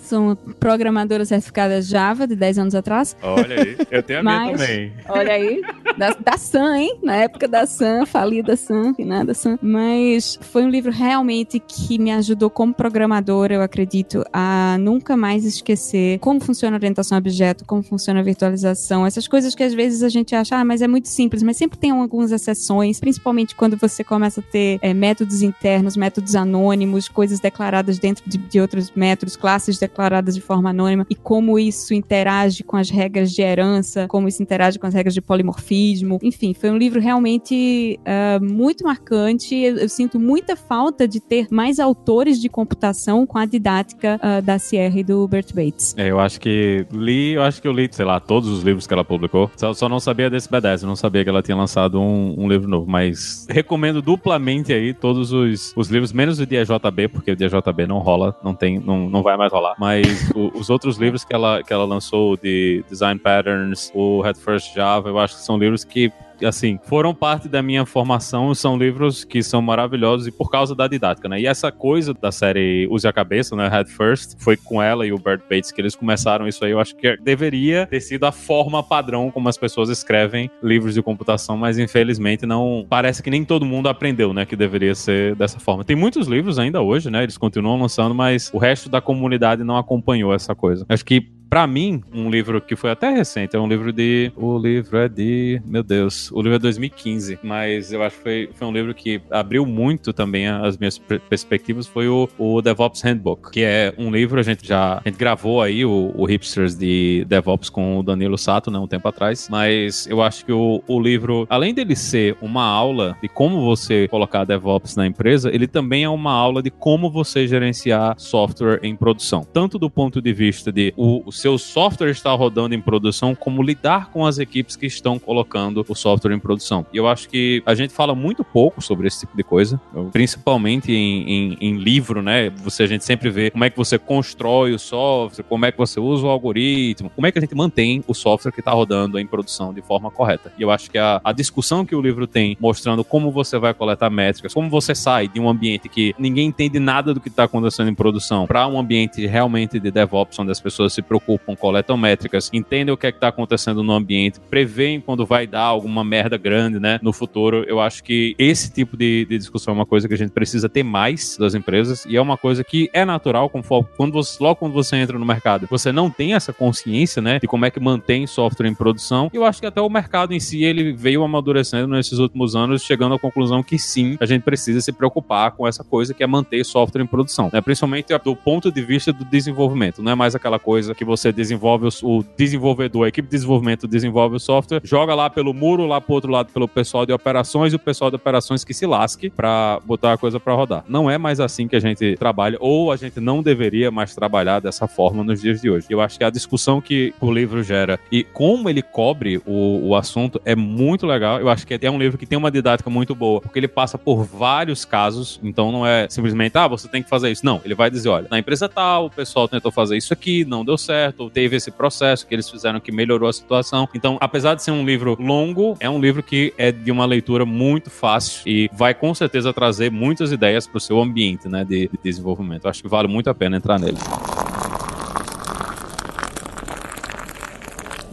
[SPEAKER 2] Sou programadora certificada Java de 10 anos atrás.
[SPEAKER 3] Olha aí, eu tenho a minha também.
[SPEAKER 2] Olha aí, da, da Sun, hein? Na época da Sun, falida Sun, nada Sun. Mas foi um livro realmente que me ajudou como programadora, eu acredito, a nunca mais esquecer como funciona a orientação a objeto, como funciona a virtualização, essas coisas que às vezes a gente acha, ah, mas é muito simples, mas sempre tem algumas exceções, principalmente quando você começa a ter é, métodos internos, métodos anônimos, coisas declaradas dentro de, de outros métodos, classes declaradas de forma anônima, e como isso interage com as regras de herança, como isso interage com as regras de polimorfismo. Enfim, foi um livro realmente uh, muito marcante. Eu, eu, sinto muita falta de ter mais autores de computação com a didática uh, da Sierra e do Bert Bates.
[SPEAKER 3] É, eu acho que li, eu acho que eu li, sei lá, todos os livros que ela publicou. Só, só não sabia desse B10, eu não sabia que ela tinha lançado um, um, livro novo, mas recomendo duplamente aí todos os, os livros, menos o de EJB, porque o de EJB não rola, não tem, não, não vai mais rolar. Mas o, os outros livros que ela, que ela lançou de Design Patterns, o Head First Java, eu acho que são livros que assim, foram parte da minha formação, são livros que são maravilhosos e por causa da didática, né? E essa coisa da série Use a Cabeça, né? Head First, foi com ela e o Bert Bates que eles começaram isso aí. Eu acho que deveria ter sido a forma padrão como as pessoas escrevem livros de computação, mas infelizmente não. Parece que nem todo mundo aprendeu, né? Que deveria ser dessa forma. Tem muitos livros ainda hoje, né? Eles continuam lançando, mas o resto da comunidade não acompanhou essa coisa. Acho que para mim, um livro que foi até recente, é um livro de. O livro é de. Meu Deus, o livro é 2015, mas eu acho que foi, foi um livro que abriu muito também as minhas perspectivas. Foi o, o DevOps Handbook, que é um livro, a gente já a gente gravou aí o, o Hipsters de DevOps com o Danilo Sato, né, um tempo atrás, mas eu acho que o, o livro, além dele ser uma aula de como você colocar DevOps na empresa, ele também é uma aula de como você gerenciar software em produção, tanto do ponto de vista de o, o seu software está rodando em produção, como lidar com as equipes que estão colocando o software em produção. E eu acho que a gente fala muito pouco sobre esse tipo de coisa, principalmente em, em, em livro, né? Você, a gente sempre vê como é que você constrói o software, como é que você usa o algoritmo, como é que a gente mantém o software que está rodando em produção de forma correta. E eu acho que a, a discussão que o livro tem, mostrando como você vai coletar métricas, como você sai de um ambiente que ninguém entende nada do que está acontecendo em produção, para um ambiente realmente de DevOps, onde as pessoas se preocupam preocupam, coletam métricas, entendem o que é que tá acontecendo no ambiente, preveem quando vai dar alguma merda grande, né, no futuro. Eu acho que esse tipo de, de discussão é uma coisa que a gente precisa ter mais das empresas e é uma coisa que é natural quando você, logo quando você entra no mercado, você não tem essa consciência, né, de como é que mantém software em produção. Eu acho que até o mercado em si ele veio amadurecendo nesses últimos anos, chegando à conclusão que sim, a gente precisa se preocupar com essa coisa que é manter software em produção, né? Principalmente do ponto de vista do desenvolvimento. Não é mais aquela coisa que você desenvolve o, o desenvolvedor, a equipe de desenvolvimento desenvolve o software, joga lá pelo muro, lá pro outro lado pelo pessoal de operações e o pessoal de operações que se lasque para botar a coisa para rodar. Não é mais assim que a gente trabalha, ou a gente não deveria mais trabalhar dessa forma nos dias de hoje. Eu acho que a discussão que o livro gera e como ele cobre o, o assunto é muito legal. Eu acho que é um livro que tem uma didática muito boa, porque ele passa por vários casos, então não é simplesmente, ah, você tem que fazer isso. Não, ele vai dizer, olha, na empresa tal, o pessoal tentou fazer isso aqui, não deu certo, teve esse processo que eles fizeram que melhorou a situação. Então, apesar de ser um livro longo, é um livro que é de uma leitura muito fácil e vai com certeza trazer muitas ideias para o seu ambiente né, de, de desenvolvimento. acho que vale muito a pena entrar nele.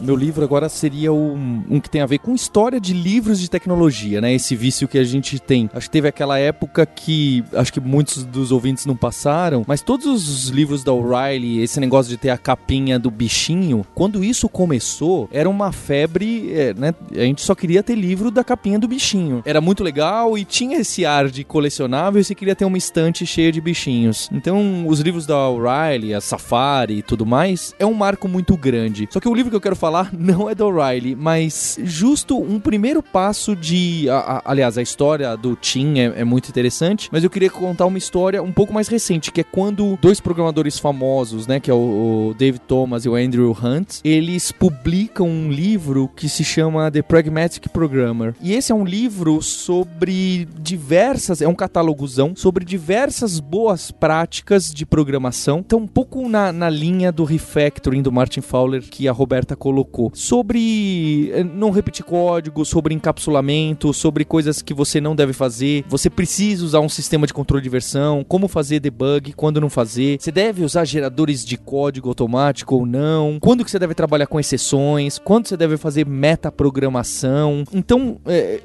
[SPEAKER 1] Meu livro agora seria um, um, que tem a ver com história de livros de tecnologia, né? Esse vício que a gente tem. Acho que teve aquela época que acho que muitos dos ouvintes não passaram, mas todos os livros da O'Reilly, esse negócio de ter a capinha do bichinho, quando isso começou, era uma febre, é, né? A gente só queria ter livro da capinha do bichinho. Era muito legal e tinha esse ar de colecionável e você queria ter uma estante cheia de bichinhos. Então, os livros da O'Reilly, a Safari e tudo mais, é um marco muito grande. Só que o livro que eu quero falar falar não é do O'Reilly, mas justo um primeiro passo de. A, a, aliás, a história do Tim é, é, muito interessante, mas eu queria contar uma história um pouco mais recente, que é quando dois programadores famosos, né, que é o, o David Thomas e o Andrew Hunt, eles publicam um livro que se chama The Pragmatic Programmer. E esse é um livro sobre diversas, é um catálogozão sobre diversas boas práticas de programação. Então, um pouco na, na linha do refactoring do Martin Fowler que a Roberta colocou colocou sobre eh, não repetir código, sobre encapsulamento, sobre coisas que você não deve fazer. Você precisa usar um sistema de controle de versão, como fazer debug, quando não fazer. Você deve usar geradores de código automático ou não. Quando que você deve trabalhar com exceções, quando você deve fazer metaprogramação. Então, é,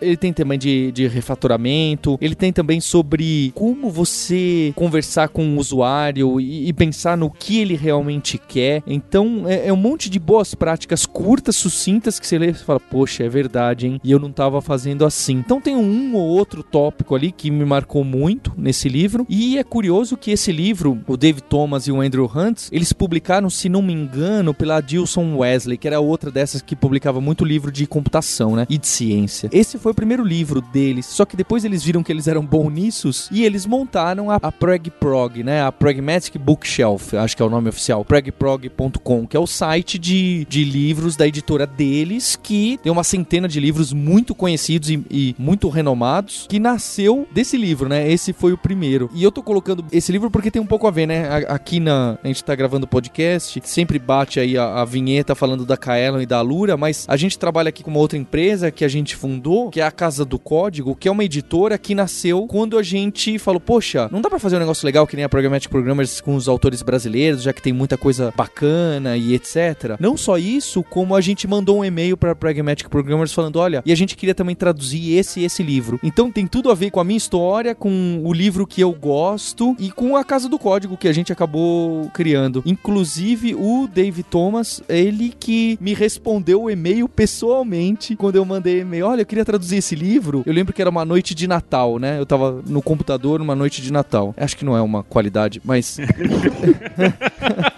[SPEAKER 1] ele tem também de, de refatoramento, ele tem também sobre como você conversar com o usuário e, e pensar no que ele realmente quer. Então, é, é um monte de boas práticas curtas, sucintas, que você lê e fala, poxa, é verdade, hein? E eu não tava fazendo assim. Então tem um ou outro tópico ali que me marcou muito nesse livro. E é curioso que esse livro, o David Thomas e o Andrew Hunt, eles publicaram, se não me engano, pela Dilson Wesley, que era outra dessas que publicava muito livro de computação, né? E de ciência. Esse foi o primeiro livro deles, só que depois eles viram que eles eram bons nisso e eles montaram a, a Prog, né? A Pragmatic Bookshelf, acho que é o nome oficial, pragprog.com, que é o site de, de livros da editora deles, que tem uma centena de livros muito conhecidos e, e muito renomados, que nasceu desse livro, né? Esse foi o primeiro. E eu tô colocando esse livro porque tem um pouco a ver, né? Aqui na. A gente tá gravando podcast, sempre bate aí a, a vinheta falando da Kaelon e da Lura, mas a gente trabalha aqui com uma outra empresa que a gente fundou, que é a Casa do Código, que é uma editora que nasceu quando a gente falou, poxa, não dá para fazer um negócio legal que nem a Programmatic Programmers com os autores brasileiros, já que tem muita coisa bacana e etc. Não só isso, como a gente mandou um e-mail para Pragmatic Programmers falando, olha, e a gente queria também traduzir esse e esse livro. Então tem tudo a ver com a minha história, com o livro que eu gosto e com a Casa do Código que a gente acabou criando. Inclusive o Dave Thomas, ele que me respondeu o e-mail pessoalmente quando eu mandei e-mail, olha, eu queria traduzir esse livro. Eu lembro que era uma noite de Natal, né? Eu tava no computador numa noite de Natal. Acho que não é uma qualidade, mas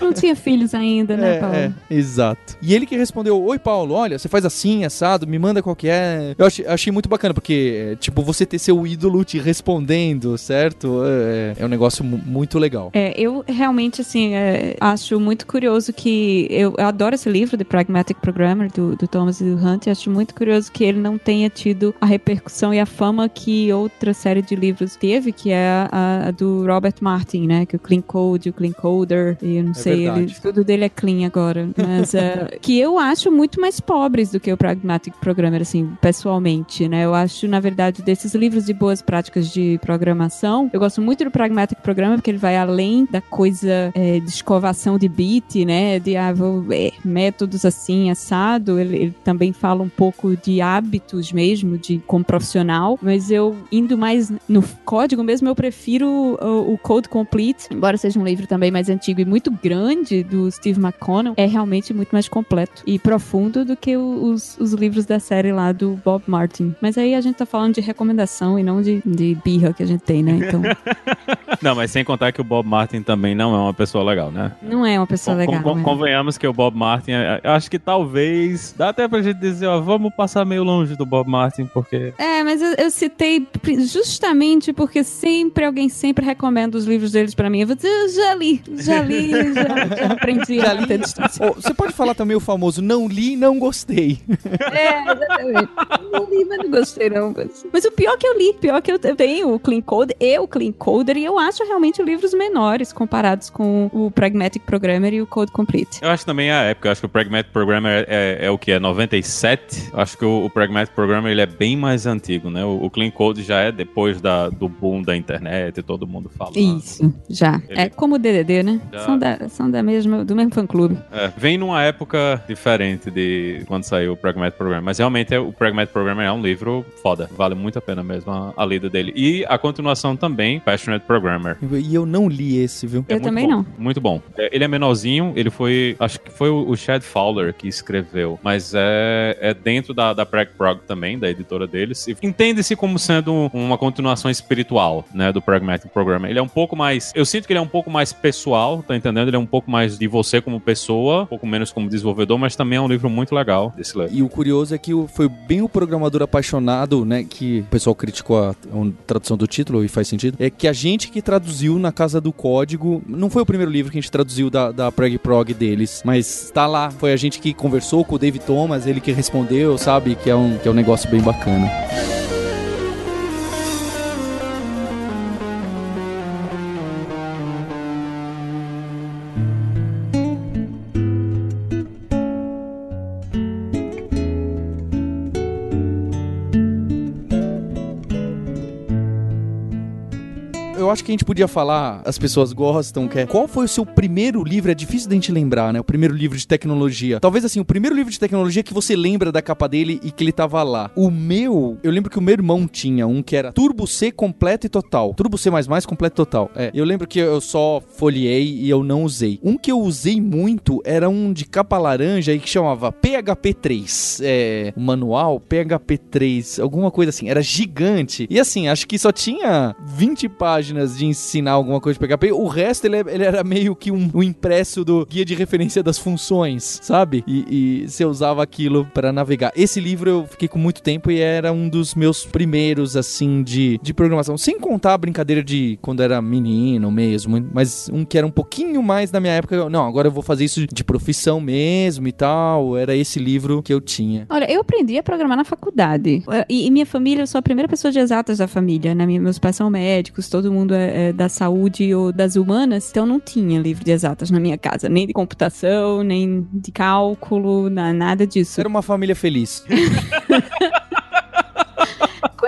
[SPEAKER 2] Não tinha filhos ainda, né,
[SPEAKER 1] é,
[SPEAKER 2] Paulo?
[SPEAKER 1] é, exato. E ele que respondeu: Oi, Paulo, olha, você faz assim, assado, me manda qual que é. Eu achei, achei muito bacana, porque, é, tipo, você ter seu ídolo te respondendo, certo? É, é um negócio mu- muito legal.
[SPEAKER 2] É, eu realmente, assim, é, acho muito curioso que. Eu, eu adoro esse livro, The Pragmatic Programmer, do, do Thomas e do Hunt, e acho muito curioso que ele não tenha tido a repercussão e a fama que outra série de livros teve, que é a, a do Robert Martin, né? Que é o Clean Code, o Clean Coder, e eu não sei, ele,
[SPEAKER 1] verdade.
[SPEAKER 2] tudo dele é clean agora. Mas é, que eu acho muito mais pobres do que o Pragmatic Programmer, assim, pessoalmente, né? Eu acho, na verdade, desses livros de boas práticas de programação, eu gosto muito do Pragmatic Programmer porque ele vai além da coisa é, de escovação de bit, né? De ah, vou, é, métodos assim, assado. Ele, ele também fala um pouco de hábitos mesmo, de como profissional. Mas eu, indo mais no código mesmo, eu prefiro o, o Code Complete, embora seja um livro também mais antigo e muito grande do Steve McConnell, é realmente muito mais completo e profundo do que os, os livros da série lá do Bob Martin. Mas aí a gente tá falando de recomendação e não de, de birra que a gente tem, né? Então,
[SPEAKER 3] Não, mas sem contar que o Bob Martin também não é uma pessoa legal, né?
[SPEAKER 2] não é uma pessoa legal.
[SPEAKER 3] con-
[SPEAKER 2] né?
[SPEAKER 3] Convenhamos que o Bob Martin, é- eu acho que talvez. Dá até pra gente dizer, ó, vamos passar meio longe do Bob Martin, porque.
[SPEAKER 2] É, mas eu, eu citei justamente porque sempre alguém sempre recomenda os livros deles pra mim. Eu vou dizer, eu já li, já li, já, já aprendi
[SPEAKER 1] Já
[SPEAKER 2] a
[SPEAKER 1] li? Ô, você pode falar também o famoso não li, não gostei.
[SPEAKER 2] É, exatamente. Não li, mas não gostei não. Mas, mas o pior que eu li, pior que eu tenho o Clean Code e o Clean Coder, e eu acho realmente livros menores comparados com o Pragmatic Programmer e o Code Complete.
[SPEAKER 3] Eu acho também a época, eu acho que o Pragmatic Programmer é, é o que? É 97? Eu acho que o, o Pragmatic Programmer ele é bem mais antigo, né? O, o Clean Code já é depois da, do boom da internet, todo mundo falando.
[SPEAKER 2] Isso, já.
[SPEAKER 3] Ele-
[SPEAKER 2] É como o DDD, né?
[SPEAKER 3] Já.
[SPEAKER 2] São, da, são da mesma, do mesmo fã-clube.
[SPEAKER 3] É, vem numa época diferente de quando saiu o Pragmatic Programmer, mas realmente é- o Pragmatic Programmer é um livro foda, vale muito a pena mesmo a, a lida dele. E a continuação também, Passionate Programmer.
[SPEAKER 1] E eu não li esse, viu?
[SPEAKER 3] É
[SPEAKER 2] Eu
[SPEAKER 3] muito
[SPEAKER 2] também
[SPEAKER 3] bom,
[SPEAKER 2] não.
[SPEAKER 3] Muito bom. É, Ele é menorzinho, ele foi. Acho que foi o Chad Fowler que escreveu, mas é, é dentro da, da Prag Prog também, da editora deles. E Entende-se como sendo uma continuação espiritual, né, do Pragmatic Programmer. Ele é um pouco mais. Eu sinto que ele é um pouco mais pessoal, tá entendendo? Ele é um pouco mais de você como pessoa, um pouco menos como desenvolvedor, mas também é um livro muito legal desse livro.
[SPEAKER 1] E o curioso é que o- foi bem o programador apaixonado, né? Que o pessoal criticou a, a tradução do título e faz sentido. É que a gente que traduziu na Casa do Código. Não foi o primeiro livro que a gente traduziu da, da Prog Prog deles, mas tá lá. Foi a gente que conversou com o David Thomas, ele que respondeu, sabe? Que é um, que é um negócio bem bacana. Que a gente podia falar, as pessoas gostam, que é qual foi o seu primeiro livro? É difícil da gente lembrar, né? O primeiro livro de tecnologia. Talvez assim, o primeiro livro de tecnologia que você lembra da capa dele e que ele tava lá. O meu, eu lembro que o meu irmão tinha um que era Turbo C completo e total. Turbo C completo e total. É, eu lembro que eu só folhei e eu não usei. Um que eu usei muito era um de capa laranja e que chamava PHP 3. É, o manual PHP 3, alguma coisa assim. Era gigante. E assim, acho que só tinha 20 páginas de ensinar alguma coisa de PHP. O resto ele, ele era meio que um, um, impresso do guia de referência das funções, sabe? E, e você usava aquilo para navegar. Esse livro eu fiquei com muito tempo e era um dos meus primeiros, assim, de, de programação. Sem contar a brincadeira de quando era menino mesmo, mas um que era um pouquinho mais da minha época. Não, agora eu vou fazer isso de profissão mesmo e tal. Era esse livro que eu tinha.
[SPEAKER 2] Olha, eu aprendi a programar na faculdade. E, e minha família, eu sou a primeira pessoa de exatas da família, né? Meus pais são médicos, todo mundo é, é da saúde ou das humanas, então não tinha livro de exatas na minha casa, nem de computação, nem de cálculo, nada disso.
[SPEAKER 1] Era uma família feliz.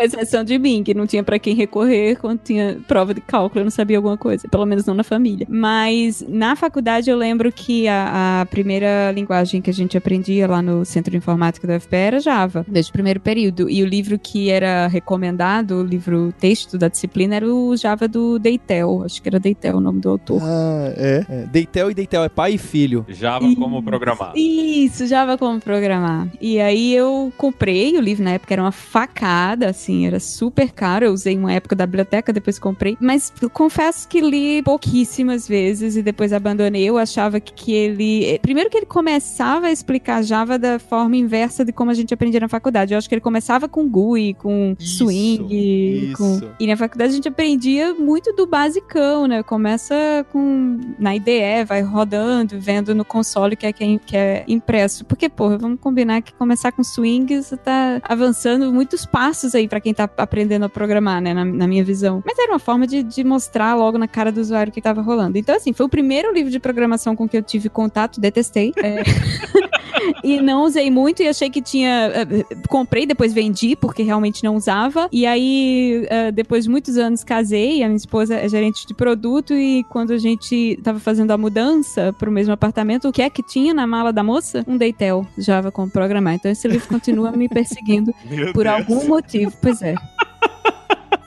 [SPEAKER 2] com exceção de mim, que não tinha para quem recorrer quando tinha prova de cálculo, eu não sabia alguma coisa, pelo menos não na família. Mas na faculdade eu lembro que a, a primeira linguagem que a gente aprendia lá no Centro de Informática da UFPE era Java, desde o primeiro período. E o livro que era recomendado, o livro texto da disciplina, era o Java do Deitel. Acho que era Deitel o nome do autor.
[SPEAKER 1] Ah, é. é. Deitel e Deitel é pai e filho.
[SPEAKER 3] Java
[SPEAKER 2] Isso.
[SPEAKER 3] como programar.
[SPEAKER 2] Isso, Java como programar. E aí eu comprei o livro, na época era uma facada, assim, era super caro. Eu usei uma época da biblioteca, depois comprei. Mas confesso que li pouquíssimas vezes e depois abandonei. Eu achava que, que ele. Eh, primeiro que ele começava a explicar Java da forma inversa de como a gente aprendia na faculdade. Eu acho que ele começava com GUI, com
[SPEAKER 1] Isso,
[SPEAKER 2] swing.
[SPEAKER 1] isso.
[SPEAKER 2] Com... E na faculdade a gente aprendia muito do basicão, né? Começa com na IDE, vai rodando, vendo no console que é, que é, que é impresso. Porque, porra, vamos combinar que começar com swing, você tá avançando muitos passos aí quem tá aprendendo a programar, né? Na, na minha visão. Mas era uma forma de, de mostrar logo na cara do usuário o que tava rolando. Então, assim, foi o primeiro livro de programação com que eu tive contato, detestei. É... e não usei muito e achei que tinha. Uh, comprei, depois vendi, porque realmente não usava. E aí, uh, depois de muitos anos, casei. A minha esposa é gerente de produto. E quando a gente tava fazendo a mudança pro mesmo apartamento, o que é que tinha na mala da moça? Um Deitel Java com programar. Então esse livro continua me perseguindo
[SPEAKER 3] Meu
[SPEAKER 2] por
[SPEAKER 3] Deus.
[SPEAKER 2] algum motivo. Pois é.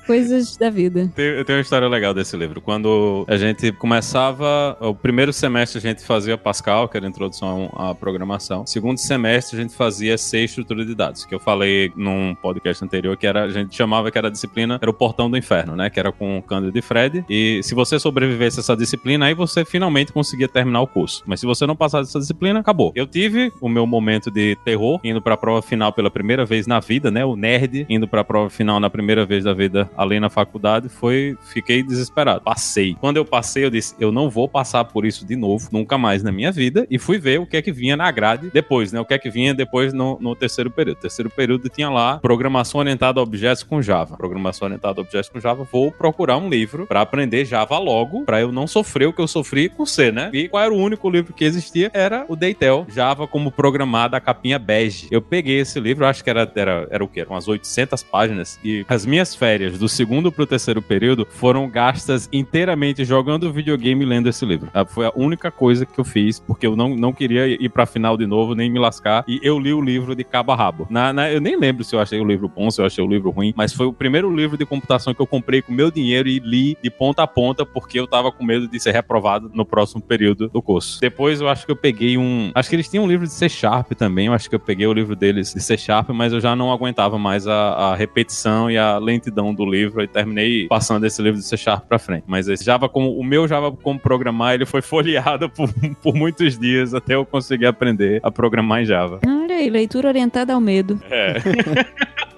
[SPEAKER 2] Coisas da vida.
[SPEAKER 3] Tem- Eu tenho uma história legal desse livro. Quando a gente começava, o primeiro semestre a gente fazia Pascal, que era a introdução à programação. Segundo semestre a gente fazia C, estrutura de dados, que eu falei num podcast anterior, que era, a gente chamava que era a disciplina, era o portão do inferno, né? Que era com o Cândido e Fred. E se você sobrevivesse a essa disciplina, aí você finalmente conseguia terminar o curso. Mas se você não passasse essa disciplina, acabou. Eu tive o meu momento de terror, indo pra prova final pela primeira vez na vida, né? O nerd indo pra prova final na primeira vez da vida além na faculdade, foi. Fiquei desesperado. Passei. Quando eu passei, eu disse: eu não vou passar por isso de novo, nunca mais na minha vida. E fui ver o que é que vinha na grade depois, né? O que é que vinha depois no, no terceiro período. terceiro período tinha lá programação orientada a objetos com Java. Programação orientada a objetos com Java. Vou procurar um livro pra aprender Java logo, pra eu não sofrer o que eu sofri com C, né? E qual era o único livro que existia? Era o Deitel, Java como programar, a capinha bege. Eu peguei esse livro, acho que era, era, era o quê? Umas 800 páginas. E as minhas férias do segundo pro terceiro período foram gastas inteiramente jogando videogame e lendo esse livro. Ah, Foi a única coisa que eu fiz, porque eu não, não queria ir pra final de novo, nem me lascar. E eu li o livro de cabo a rabo. Na, na- eu nem lembro se eu achei o livro bom, se eu achei o livro ruim, mas foi o primeiro livro de computação que eu comprei com meu dinheiro e li de ponta a ponta, porque eu tava com medo de ser reprovado no próximo período do curso. Depois eu acho que eu peguei um. Acho que eles tinham um livro de C Sharp também. Eu acho que eu peguei o livro deles de C Sharp, mas eu já não aguentava mais a, a repetição e a lentidão do livro e terminei passando esse livro de C Sharp pra frente. Mas esse Java como o meu Java como programar, ele foi folheado por, por muitos dias até eu conseguir aprender a programar em Java.
[SPEAKER 2] Olha aí, leitura orientada ao medo.
[SPEAKER 3] É.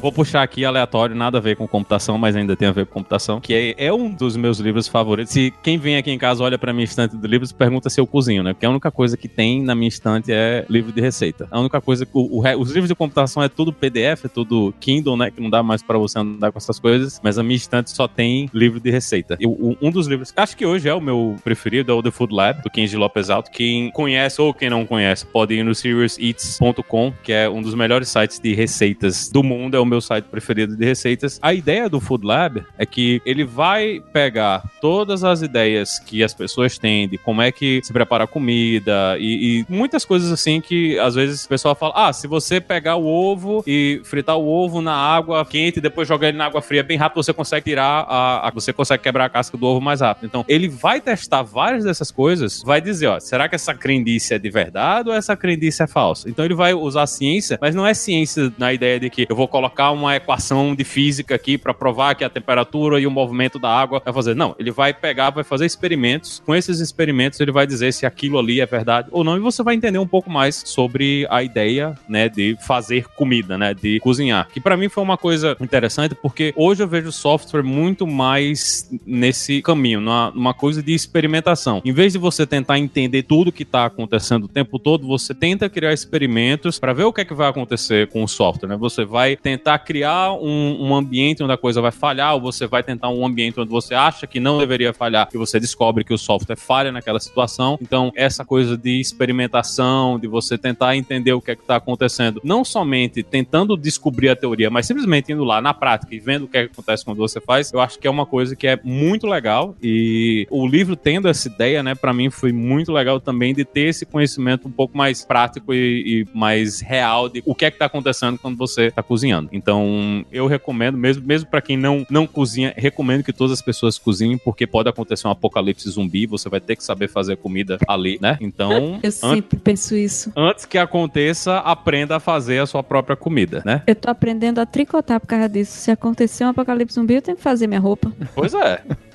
[SPEAKER 3] Vou puxar aqui aleatório, nada a ver com computação, mas ainda tem a ver com computação, que é, é um dos meus livros favoritos. Se quem vem aqui em casa olha pra minha estante de livros, pergunta se eu cozinho, né? Porque a única coisa que tem na minha estante é livro de receita. A única coisa que o, o, os livros de computação é tudo PDF, é tudo Kindle, né? Que não dá mais para você andar com essas coisas, mas a minha estante só tem livro de receita. Eu, um dos livros, acho que hoje é o meu preferido, é o The Food Lab, do Kenji Lopes Alto. Quem conhece ou quem não conhece, pode ir no SeriousEats.com, que é um dos melhores sites de receitas do mundo, é o meu site preferido de receitas. A ideia do Food Lab é que ele vai pegar todas as ideias que as pessoas têm de como é que se prepara a comida e, e muitas coisas assim que às vezes o pessoal fala: ah, se você pegar o ovo e fritar o ovo na água quente e depois jogar ele na água fria bem rápido, você consegue tirar a, a, você consegue quebrar a casca do ovo mais rápido. Então, ele vai testar várias dessas coisas, vai dizer, ó, será que essa crendice é de verdade ou essa crendice é falsa? Então, ele vai usar ciência, mas não é ciência na ideia de que eu vou colocar uma equação de física aqui para provar que a temperatura e o movimento da água vai fazer. Não, ele vai pegar, vai fazer experimentos. Com esses experimentos, ele vai dizer se aquilo ali é verdade ou não, e você vai entender um pouco mais sobre a ideia, né, de fazer comida, né, de cozinhar. Que para mim foi uma coisa interessante, porque hoje eu vejo software muito mais nesse caminho, numa, numa coisa de experimentação. Em vez de você tentar entender tudo que está acontecendo o tempo todo, você tenta criar experimentos para ver o que é que vai acontecer com o software, né? Você vai tentar criar um, um ambiente onde a coisa vai falhar, ou você vai tentar um ambiente onde você acha que não deveria falhar, e você descobre que o software falha naquela situação. Então, essa coisa de experimentação, de você tentar entender o que é que está acontecendo, não somente tentando descobrir a teoria, mas simplesmente indo lá na prática e vendo o que, é que acontece quando você faz, eu acho que é uma coisa que é muito legal e o livro tendo essa ideia, né, para mim foi muito legal também de ter esse conhecimento um pouco mais prático e, e mais real de o que é que tá acontecendo quando você tá cozinhando. Então, eu recomendo mesmo, mesmo para quem não não cozinha, recomendo que todas as pessoas cozinhem porque pode acontecer um apocalipse zumbi, você vai ter que saber fazer comida ali, né? Então,
[SPEAKER 2] eu sempre penso isso.
[SPEAKER 3] Antes que aconteça, aprenda a fazer a sua própria comida, né?
[SPEAKER 2] Eu tô aprendendo a tricotar por causa disso. Se acontecer um apocalipse zumbi, eu tenho que fazer minha roupa.
[SPEAKER 3] Pois é.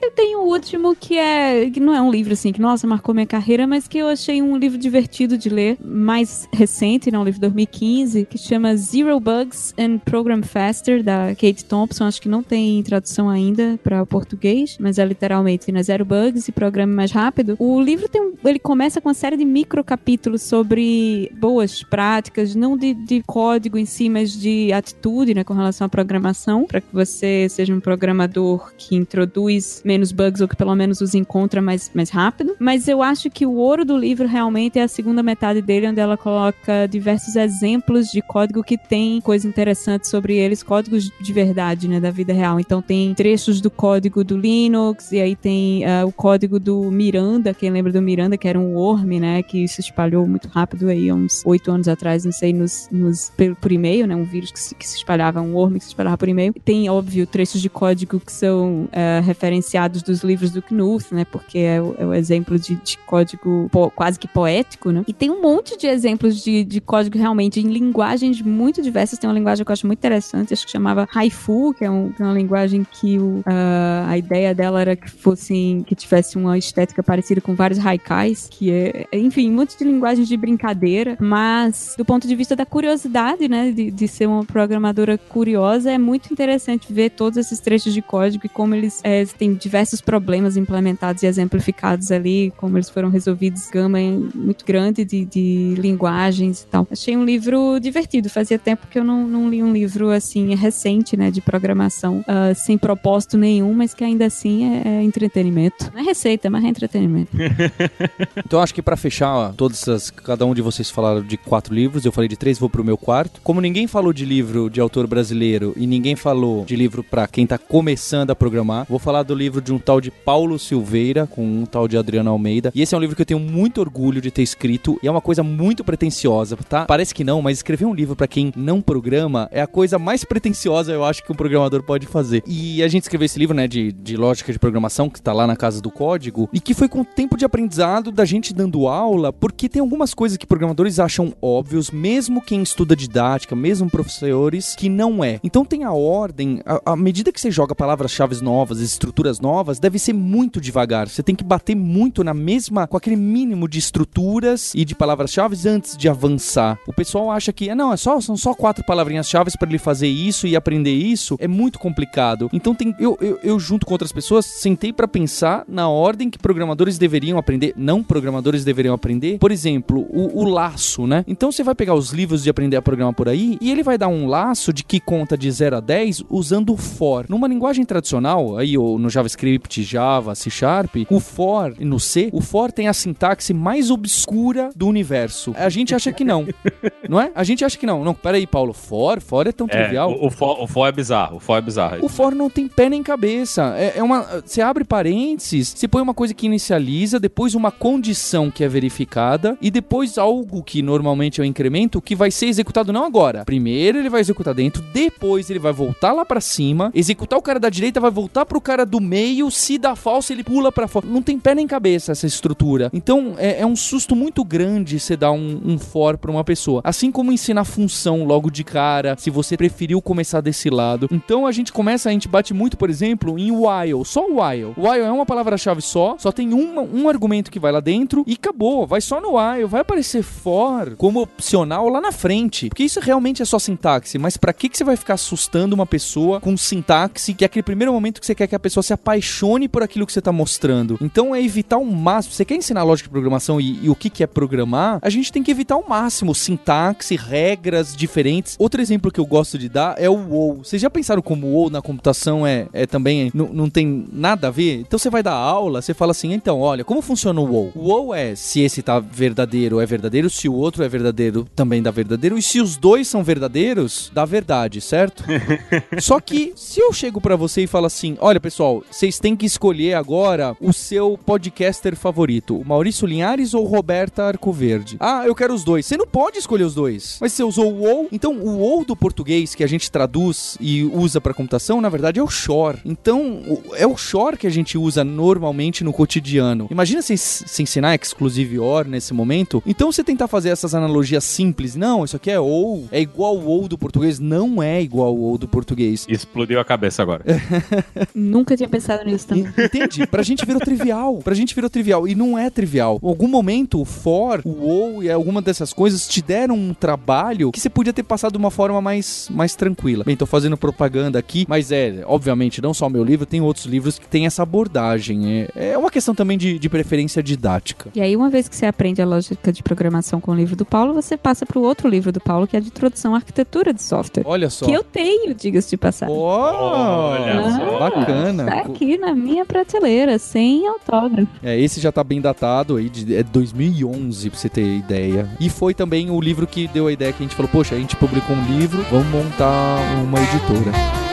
[SPEAKER 2] Eu tenho o último que é. que não é um livro assim que, nossa, marcou minha carreira, mas que eu achei um livro divertido de ler, mais recente, né? Um livro de 2015, que chama Zero Bugs and Program Faster, da Kate Thompson. Acho que não tem tradução ainda para o português, mas é literalmente né, Zero Bugs e Programa Mais Rápido. O livro tem um, ele começa com uma série de micro capítulos sobre boas práticas, não de, de código em si, mas de atitude, né? Com relação à programação, para que você seja um programador que introduz menos bugs ou que pelo menos os encontra mais, mais rápido. Mas eu acho que o ouro do livro realmente é a segunda metade dele, onde ela coloca diversos exemplos de código que tem coisas interessantes sobre eles, códigos de verdade, né, da vida real. Então tem trechos do código do Linux, e aí tem uh, o código do Miranda, quem lembra do Miranda, que era um worm, né, que se espalhou muito rápido aí, uns oito anos atrás, não sei, nos, nos, por, por e-mail, né, um vírus que se, que se espalhava, um worm que se espalhava por e-mail. Tem, óbvio, trechos de código que são uh, referenciados dos livros do Knuth, né? Porque é o, é o exemplo de, de código po, quase que poético, né? E tem um monte de exemplos de, de código realmente em linguagens muito diversas. Tem uma linguagem que eu acho muito interessante, acho que chamava Haifu, que é, um, que é uma linguagem que o, uh, a ideia dela era que fossem, que tivesse uma estética parecida com vários haikais, que é, enfim, um monte de linguagens de brincadeira, mas do ponto de vista da curiosidade, né, de, de ser uma programadora curiosa, é muito interessante ver todos esses trechos de código e como eles é, têm diversos problemas implementados e exemplificados ali, como eles foram resolvidos, gama muito grande de, de linguagens e tal. Achei um livro divertido, fazia tempo que eu não, não li um livro assim recente, né, de programação, uh, sem propósito nenhum, mas que ainda assim é, é entretenimento. Não é receita, mas é entretenimento.
[SPEAKER 1] então acho que para fechar, todas as, cada um de vocês falaram de quatro livros, eu falei de três, vou pro meu quarto. Como ninguém falou de livro de autor brasileiro e ninguém falou de livro para quem tá começando a programar, vou falar do livro livro de um tal de Paulo Silveira, com um tal de Adriano Almeida. E esse é um livro que eu tenho muito orgulho de ter escrito. E é uma coisa muito pretensiosa, tá? Parece que não, mas escrever um livro para quem não programa é a coisa mais pretensiosa, eu acho, que um programador pode fazer. E a gente escreveu esse livro, né, de, de lógica de programação, que tá lá na casa do código, e que foi com o tempo de aprendizado da gente dando aula, porque tem algumas coisas que programadores acham óbvios, mesmo quem estuda didática, mesmo professores, que não é. Então tem a ordem, à medida que você joga palavras-chave novas, estruturas novas, novas deve ser muito devagar. Você tem que bater muito na mesma, com aquele mínimo de estruturas e de palavras-chave antes de avançar. O pessoal acha que, ah, não, é só, são só quatro palavrinhas-chave para ele fazer isso e aprender isso. É muito complicado. Então tem, eu, eu, eu junto com outras pessoas, sentei para pensar na ordem que programadores deveriam aprender, não programadores deveriam aprender. Por exemplo, o, o laço, né? Então você vai pegar os livros de aprender a programar por aí e ele vai dar um laço de que conta de 0 a 10 usando o for. Numa linguagem tradicional, aí ou no JavaScript, Java, C Sharp, o for no C, o for tem a sintaxe mais obscura do universo. A gente acha que não. não é? A gente acha que não. Não, peraí, Paulo, for, for é tão
[SPEAKER 3] É,
[SPEAKER 1] trivial.
[SPEAKER 3] o, o, for, o for é bizarro, o for é bizarro.
[SPEAKER 1] O for não tem pé nem cabeça. É, é uma. Você abre parênteses, você põe uma coisa que inicializa, depois uma condição que é verificada, e depois algo que normalmente é o incremento que vai ser executado não agora. Primeiro ele vai executar dentro, depois ele vai voltar lá pra cima, executar o cara da direita, vai voltar pro cara do meio, se dá falso, ele pula pra fora. Não tem pé nem cabeça essa estrutura. Então é, é um susto muito grande você dar um, um for pra uma pessoa. Assim como ensinar função logo de cara, se você preferiu começar desse lado. Então a gente começa, a gente bate muito, por exemplo, em while, só while. While é uma palavra-chave só, só tem uma, um argumento que vai lá dentro e acabou. Vai só no while, vai aparecer for como opcional lá na frente. Porque isso realmente é só sintaxe, mas pra que, que você vai ficar assustando uma pessoa com sintaxe, que é aquele primeiro momento que você quer que a pessoa se apaixone por aquilo que você tá mostrando? Então é evitar o máximo. Você quer ensinar lógica de programação e, e o que, que é programar? A gente tem que evitar o máximo sintaxe, regras diferentes. Outro exemplo que eu gosto de dar é o WoW. Vocês já pensaram como o WoW na computação é, é também não, não tem nada a ver? Então você vai dar aula, você fala assim, então, olha, como funciona o WoW? O WoW é se esse tá verdadeiro é verdadeiro, se o outro é verdadeiro também dá verdadeiro, e se os dois são verdadeiros, dá verdade, certo? Só que se eu chego pra você e falo assim, olha pessoal, vocês têm que escolher agora o seu podcaster favorito, o Maurício Linhares ou Roberta Arcoverde. Ah, eu quero os dois. Você não pode escolher os dois. Mas você usou o WoW, então o WoW do português que a gente traduz e usa pra computação, na verdade é o Shore. Então, é o Shore que a gente usa normalmente no cotidiano. Imagina se, se ensinar Exclusive OR nesse momento. Então, você tentar fazer essas analogias simples. Não, isso aqui é OU, é igual o OU do português. Não é igual o OU do português.
[SPEAKER 3] Explodiu a cabeça agora.
[SPEAKER 2] Nunca tinha pensado nisso também.
[SPEAKER 1] En- Entende? Pra gente virou trivial. Pra gente virou trivial. E não é trivial. Em algum momento, o for, o ou e alguma dessas coisas te deram um trabalho que você podia ter passado de uma forma mais, mais tranquila. Bem, tô fazendo propaganda aqui, mas é, obviamente, não só o meu livro, tem outros livros que tem essa abordagem. É, é uma questão também de, de preferência didática.
[SPEAKER 2] E aí, uma vez que você aprende a lógica de programação com o livro do Paulo, você passa para o outro livro do Paulo, que é de introdução à arquitetura de software.
[SPEAKER 1] Olha só.
[SPEAKER 2] Que eu tenho, diga-se de passagem.
[SPEAKER 3] Olha
[SPEAKER 1] só. Bacana.
[SPEAKER 2] Tá aqui na minha prateleira, sem autógrafo.
[SPEAKER 1] É, esse já tá bem datado aí, de, é 2011, pra você ter ideia. E foi também o livro que deu a ideia que a gente falou, poxa, a gente publicou um livro, vamos montar uma editora.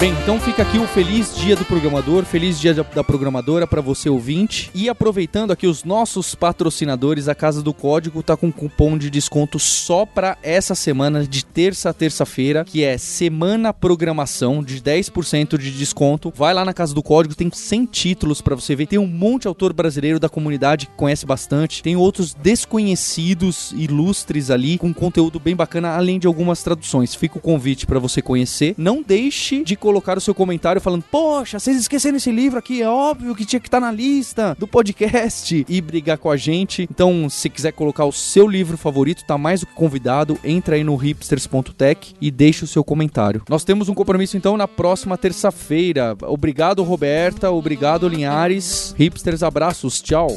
[SPEAKER 1] Bem, então fica aqui o feliz dia do programador, feliz dia da programadora para você ouvinte. E aproveitando aqui os nossos patrocinadores, a Casa do Código tá com cupom de desconto só para essa semana de terça a terça-feira, que é Semana Programação de 10% de desconto. Vai lá na Casa do Código, tem 100 títulos para você ver. Tem um monte de autor brasileiro da comunidade que conhece bastante. Tem outros desconhecidos, ilustres ali, com conteúdo bem bacana, além de algumas traduções. Fica o convite para você conhecer. Não deixe de colocar o seu comentário falando: Poxa, vocês esqueceram esse livro aqui, é óbvio que tinha que estar na lista do podcast e brigar com a gente. Então, se quiser colocar o seu livro favorito, tá mais do que convidado. Entra aí no hipsters.tech e deixe o seu comentário. Nós temos um compromisso então na próxima terça-feira. Obrigado, Roberta. Obrigado, Linhares. Hipsters, abraços. Tchau.